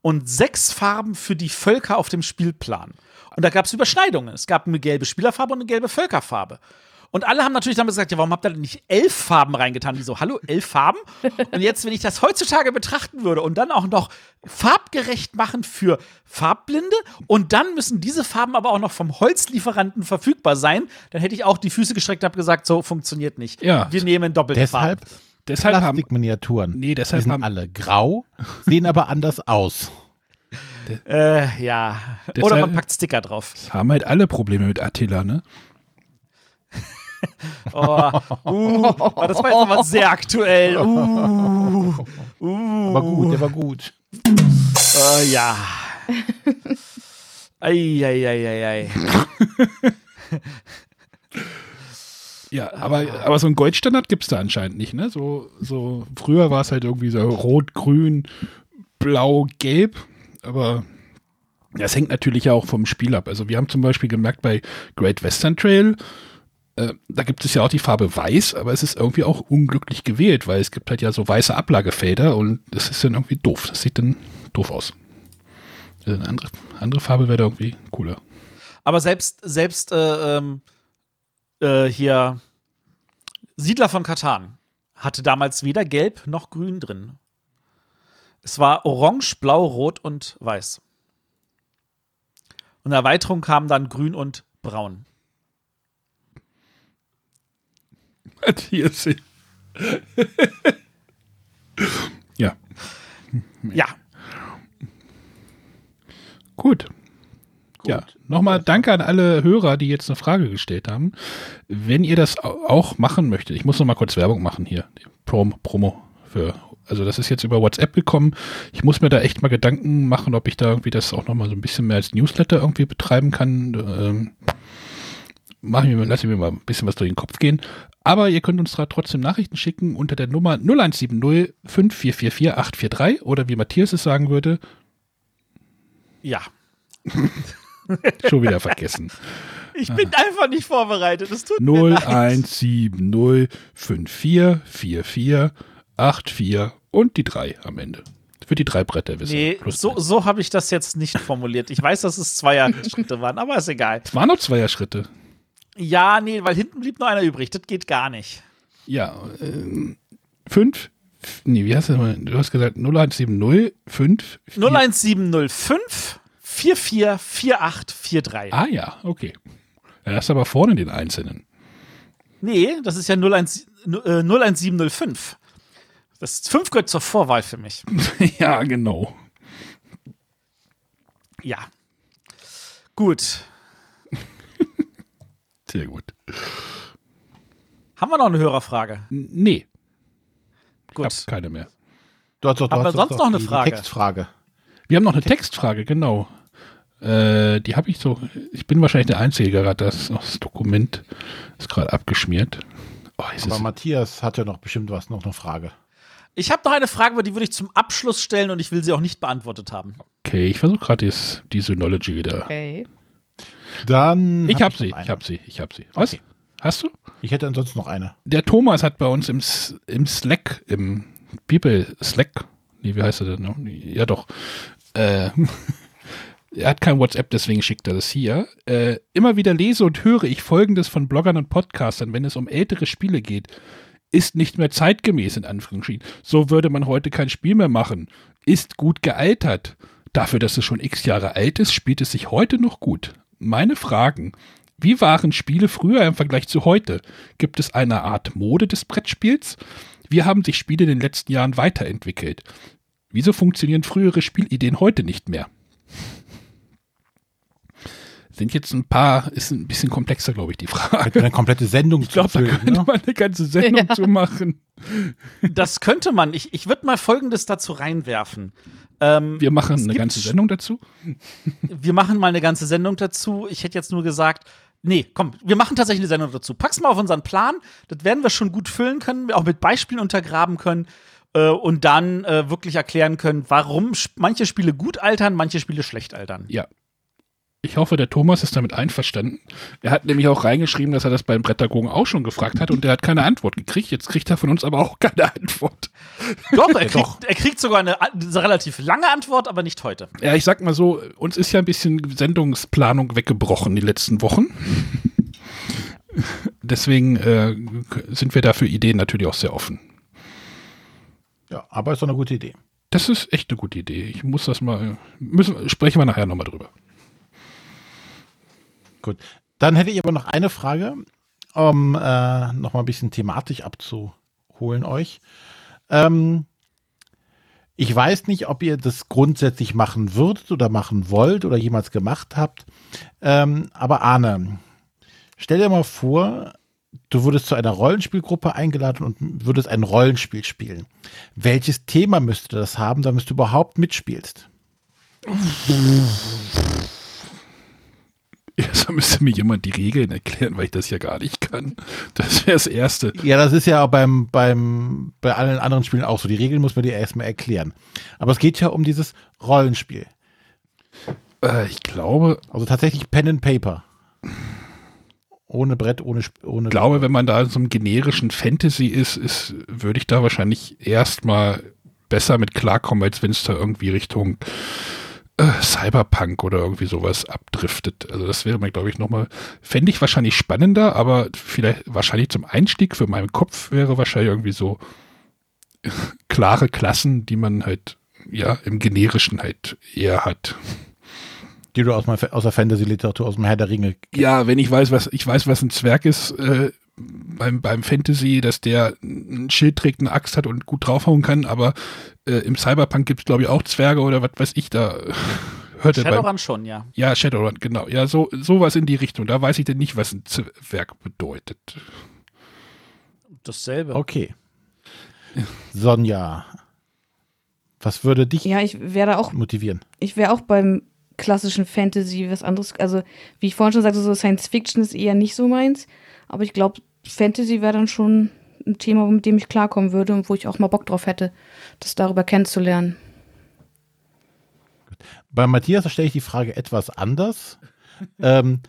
und sechs Farben für die Völker auf dem Spielplan. Und da gab es Überschneidungen. Es gab eine gelbe Spielerfarbe und eine gelbe Völkerfarbe. Und alle haben natürlich dann gesagt, ja, warum habt ihr denn nicht elf Farben reingetan? Die so, hallo, elf Farben? Und jetzt, wenn ich das heutzutage betrachten würde und dann auch noch farbgerecht machen für Farbblinde und dann müssen diese Farben aber auch noch vom Holzlieferanten verfügbar sein, dann hätte ich auch die Füße gestreckt und habe gesagt, so funktioniert nicht. Ja. Wir nehmen doppelte Deshalb Farben. Deshalb haben, Plastikminiaturen. Nee, Die deshalb sind haben- alle grau, sehen aber anders aus. Äh, ja. Oder Deshalb- man packt Sticker drauf. haben halt alle Probleme mit Attila, ne? Oh, uh, das war jetzt aber sehr aktuell. Uh, uh, Aber gut, der war gut. äh, ja. Eieieiei. Ja, aber, aber so ein Goldstandard gibt es da anscheinend nicht, ne? So, so früher war es halt irgendwie so rot, grün, blau, gelb, aber das hängt natürlich ja auch vom Spiel ab. Also wir haben zum Beispiel gemerkt bei Great Western Trail, äh, da gibt es ja auch die Farbe weiß, aber es ist irgendwie auch unglücklich gewählt, weil es gibt halt ja so weiße Ablagefelder und das ist dann irgendwie doof. Das sieht dann doof aus. Also Eine andere, andere Farbe wäre da irgendwie cooler. Aber selbst, selbst äh, ähm, äh, hier Siedler von Katan hatte damals weder gelb noch grün drin. Es war orange, blau, rot und weiß. Und Erweiterung kamen dann grün und braun. Matthias. ja, Ja, gut. Ja, nochmal danke an alle Hörer, die jetzt eine Frage gestellt haben. Wenn ihr das au- auch machen möchtet, ich muss noch mal kurz Werbung machen hier, Prom Promo für, also das ist jetzt über WhatsApp gekommen. Ich muss mir da echt mal Gedanken machen, ob ich da irgendwie das auch noch mal so ein bisschen mehr als Newsletter irgendwie betreiben kann. Ähm, machen wir, lassen wir mal ein bisschen was durch den Kopf gehen. Aber ihr könnt uns da trotzdem Nachrichten schicken unter der Nummer 0170 5444 843 oder wie Matthias es sagen würde, ja. schon wieder vergessen. Ich bin einfach nicht vorbereitet. Es tut mir leid. 0170 5444 84 und die 3 am Ende. Für die drei Bretter wissen. Nee, so, so habe ich das jetzt nicht formuliert. Ich weiß, dass es Zweier-Schritte waren, aber ist egal. Es waren noch Zweier-Schritte. Ja, nee, weil hinten blieb nur einer übrig. Das geht gar nicht. Ja, ähm, 5. Nee, wie hast du das mal? Du hast gesagt 0170 5. 01705 444843. Ah ja, okay. Ja, das ist aber vorne den einzelnen. Nee, das ist ja 01, äh, 01705. Das 5 gehört zur Vorwahl für mich. ja, genau. Ja. Gut. Sehr gut. Haben wir noch eine Hörerfrage? N- Nee, ich Gut. hab keine mehr. Du hast doch, du hast doch sonst noch eine die Frage. Textfrage. Wir haben noch eine Textfrage, genau. Äh, die habe ich so. Ich bin wahrscheinlich der Einzige gerade. Das, das Dokument ist gerade abgeschmiert. Oh, Aber Matthias hat ja noch bestimmt was, noch eine Frage. Ich habe noch eine Frage, aber die würde ich zum Abschluss stellen und ich will sie auch nicht beantwortet haben. okay, ich versuche gerade die Synology wieder. Okay. Dann. Ich hab habe noch sie, ich habe sie, ich habe sie. Was? Okay. Hast du? Ich hätte ansonsten noch eine. Der Thomas hat bei uns im, im Slack, im People Slack, nee, wie heißt er denn? noch? Ja, doch. Äh, er hat kein WhatsApp, deswegen schickt er das hier. Äh, immer wieder lese und höre ich Folgendes von Bloggern und Podcastern, wenn es um ältere Spiele geht. Ist nicht mehr zeitgemäß, in Anführungsstrichen. So würde man heute kein Spiel mehr machen. Ist gut gealtert. Dafür, dass es schon x Jahre alt ist, spielt es sich heute noch gut. Meine Fragen. Wie waren Spiele früher im Vergleich zu heute? Gibt es eine Art Mode des Brettspiels? Wie haben sich Spiele in den letzten Jahren weiterentwickelt? Wieso funktionieren frühere Spielideen heute nicht mehr? Sind jetzt ein paar, ist ein bisschen komplexer, glaube ich, die Frage. Eine komplette Sendung Ich glaube, da füllen, könnte ne? man eine ganze Sendung Ja. zu machen. Das könnte man. Ich, ich würde mal Folgendes dazu reinwerfen. Ähm, Wir machen eine ganze Sendung dazu. wir machen mal eine ganze Sendung dazu. Ich hätte jetzt nur gesagt, nee, komm, wir machen tatsächlich eine Sendung dazu. Pack's mal auf unseren Plan. Das werden wir schon gut füllen können, auch mit Beispielen untergraben können äh, und dann äh, wirklich erklären können, warum manche Spiele gut altern, manche Spiele schlecht altern. Ja. Ich hoffe, der Thomas ist damit einverstanden. Er hat nämlich auch reingeschrieben, dass er das beim Brettergogen auch schon gefragt hat und er hat keine Antwort gekriegt. Jetzt kriegt er von uns aber auch keine Antwort. Doch, er kriegt, er kriegt sogar eine, eine relativ lange Antwort, aber nicht heute. Ja, ich sag mal so, uns ist ja ein bisschen Sendungsplanung weggebrochen die letzten Wochen. Deswegen äh, sind wir da für Ideen natürlich auch sehr offen. Ja, aber ist doch eine gute Idee. Das ist echt eine gute Idee. Ich muss das mal, müssen, sprechen wir nachher nochmal drüber. Gut. Dann hätte ich aber noch eine Frage, um äh, noch mal ein bisschen thematisch abzuholen euch. Ähm, ich weiß nicht, ob ihr das grundsätzlich machen würdet oder machen wollt oder jemals gemacht habt. Ähm, aber Arne, stell dir mal vor, du wurdest zu einer Rollenspielgruppe eingeladen und würdest ein Rollenspiel spielen. Welches Thema müsste das haben, damit du überhaupt mitspielst? Erst müsste mir jemand die Regeln erklären, weil ich das ja gar nicht kann. Das wäre das Erste. Ja, das ist ja beim, beim, bei allen anderen Spielen auch so. Die Regeln muss man dir erstmal erklären. Aber es geht ja um dieses Rollenspiel. Äh, ich glaube, Also tatsächlich Pen and Paper. Ohne Brett, ohne, ohne. ich glaube, wenn man da in so einem generischen Fantasy ist, ist würde ich da wahrscheinlich erstmal besser mit klarkommen, als wenn es da irgendwie Richtung äh, Cyberpunk oder irgendwie sowas abdriftet. Also das wäre mir, glaube ich, nochmal, fände ich wahrscheinlich spannender, aber vielleicht wahrscheinlich zum Einstieg für meinen Kopf wäre wahrscheinlich irgendwie so klare Klassen, die man halt ja im generischen halt eher hat. die du aus, meiner- aus der Fantasy-Literatur, aus dem Herr der Ringe. Ja, wenn ich weiß, was ich weiß, was ein Zwerg ist äh, beim, beim Fantasy, dass der ein Schild trägt, eine Axt hat und gut draufhauen kann, aber äh, im Cyberpunk gibt es, glaube ich, auch Zwerge oder was weiß ich da. Hört ihr beim, Shadowrun schon, ja. Ja, Shadowrun, genau. Ja, so sowas in die Richtung. Da weiß ich denn nicht, was ein Zwerg bedeutet. Dasselbe. Okay. Sonja, was würde dich Ja, ich wäre da auch, motivieren? ich wäre auch beim klassischen Fantasy was anderes. Also, wie ich vorhin schon sagte, so Science Fiction ist eher nicht so meins. Aber ich glaube, Fantasy wäre dann schon ein Thema, mit dem ich klarkommen würde und wo ich auch mal Bock drauf hätte, das darüber kennenzulernen. Bei Matthias stelle ich die Frage etwas anders. ähm,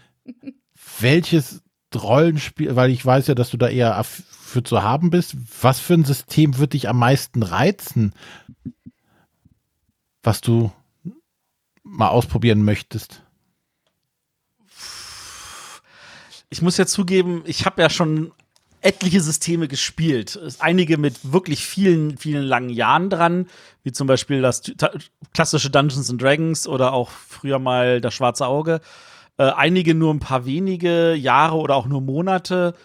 welches Rollenspiel, weil ich weiß ja, dass du da eher für zu haben bist, was für ein System wird dich am meisten reizen, was du mal ausprobieren möchtest? Ich muss ja zugeben, ich habe ja schon etliche Systeme gespielt. Es- Einige mit wirklich vielen, vielen langen Jahren dran, wie zum Beispiel das klassische Dungeons and Dragons oder auch früher mal das Schwarze Auge. Äh, einige nur ein paar wenige Jahre oder auch nur Monate.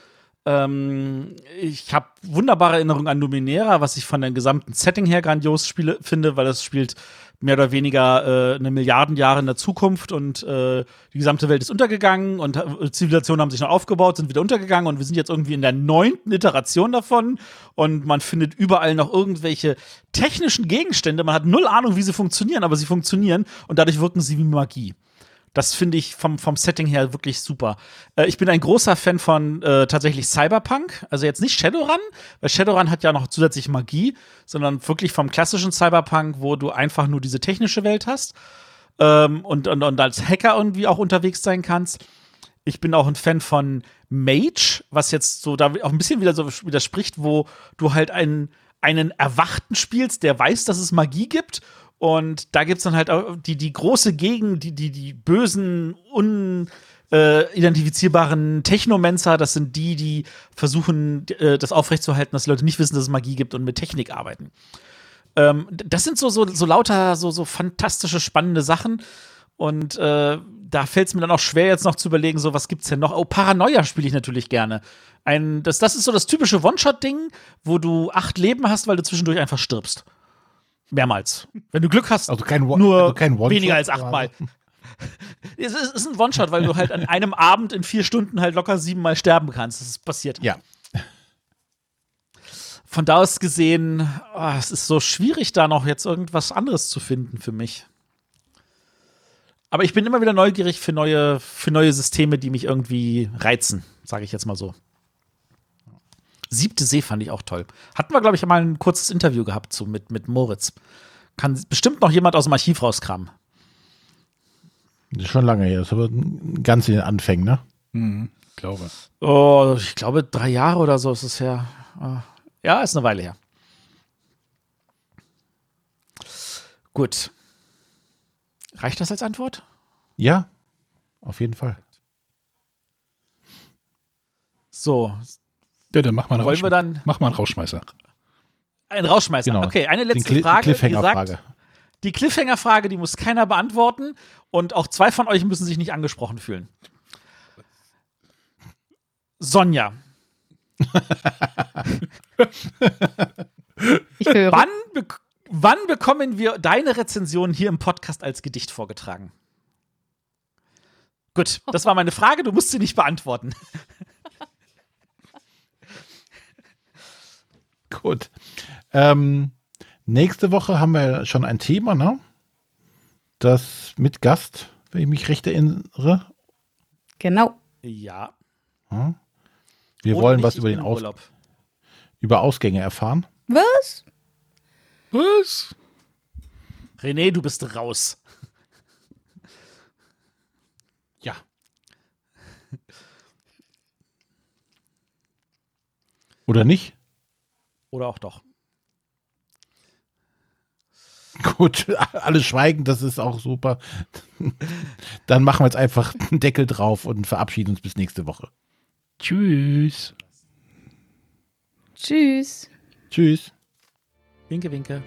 Ähm, ich habe wunderbare Erinnerungen an Numenera, was ich von dem gesamten Setting her grandios spiele, finde, weil es spielt mehr oder weniger äh, eine Milliarden Jahre in der Zukunft und äh, die gesamte Welt ist untergegangen und äh, Zivilisationen haben sich noch aufgebaut, sind wieder untergegangen und wir sind jetzt irgendwie in der neunten Iteration davon und man findet überall noch irgendwelche technischen Gegenstände. Man hat null Ahnung, wie sie funktionieren, aber sie funktionieren und dadurch wirken sie wie Magie. Das finde ich vom, vom Setting her wirklich super. Äh, ich bin ein großer Fan von äh, tatsächlich Cyberpunk. Also jetzt nicht Shadowrun, weil Shadowrun hat ja noch zusätzlich Magie, sondern wirklich vom klassischen Cyberpunk, wo du einfach nur diese technische Welt hast ähm, und, und, und als Hacker irgendwie auch unterwegs sein kannst. Ich bin auch ein Fan von Mage, was jetzt so da auch ein bisschen wieder so widerspricht, wo du halt einen, einen Erwachten spielst, der weiß, dass es Magie gibt. Und da gibt es dann halt auch die, die große Gegend, die, die, die bösen, unidentifizierbaren Technomancer, das sind die, die versuchen, äh, das aufrechtzuerhalten, dass die Leute nicht wissen, dass es Magie gibt und mit Technik arbeiten. Ähm, das sind so, so, so lauter, so, so fantastische, spannende Sachen. Und äh, da fällt es mir dann auch schwer, jetzt noch zu überlegen, so was gibt's denn noch? Oh, Paranoia spiele ich natürlich gerne. Ein, das, das ist so das typische One-Shot-Ding, wo du acht Leben hast, weil du zwischendurch einfach stirbst. Mehrmals. Wenn du Glück hast, Also kein One- nur also kein One-Shot, weniger als achtmal. Es ist, ist ein One-Shot, weil du halt an einem Abend in vier Stunden halt locker siebenmal sterben kannst. Das ist passiert. Ja. Von da aus gesehen, oh, es ist so schwierig, da noch jetzt irgendwas anderes zu finden für mich. Aber ich bin immer wieder neugierig für neue, für neue Systeme, die mich irgendwie reizen, sage ich jetzt mal so. Siebte See fand ich auch toll. Hatten wir, glaube ich, mal ein kurzes Interview gehabt zu, mit, mit Moritz. Kann bestimmt noch jemand aus dem Archiv rauskramen. Das ist schon lange her. Das ist aber ganz in den Anfängen, ne? Mhm, glaube. Oh, ich glaube, drei Jahre oder so ist es her. Oh. Ja, ist eine Weile her. Gut. Reicht das als Antwort? Ja, auf jeden Fall. So, Ja, dann mach mal einen, Wollen wir Rausschmeißer. dann- mach mal einen Rausschmeißer. ein Rausschmeißer. Genau. Okay, eine Den letzte Cli- Frage. Ihr Cliffhanger-Frage. sagt, Die Cliffhanger-Frage, die muss keiner beantworten. Und auch zwei von euch müssen sich nicht angesprochen fühlen. Sonja, Ich höre. wann, bek wann bekommen wir deine Rezension hier im Podcast als Gedicht vorgetragen? Gut, das war meine Frage. Du musst sie nicht beantworten. Gut. Ähm, nächste Woche haben wir schon ein Thema, ne? Das mit Gast, wenn ich mich recht erinnere. Genau. Ja. Hm? Wir Oder wollen was über, den Aus Urlaub. über Ausgänge erfahren. Was? Was? René, du bist raus. Ja. Oder nicht? Oder auch doch. Gut, alle schweigen, das ist auch super. Dann machen wir jetzt einfach einen Deckel drauf und verabschieden uns bis nächste Woche. Tschüss. Tschüss. Tschüss. Winke, winke.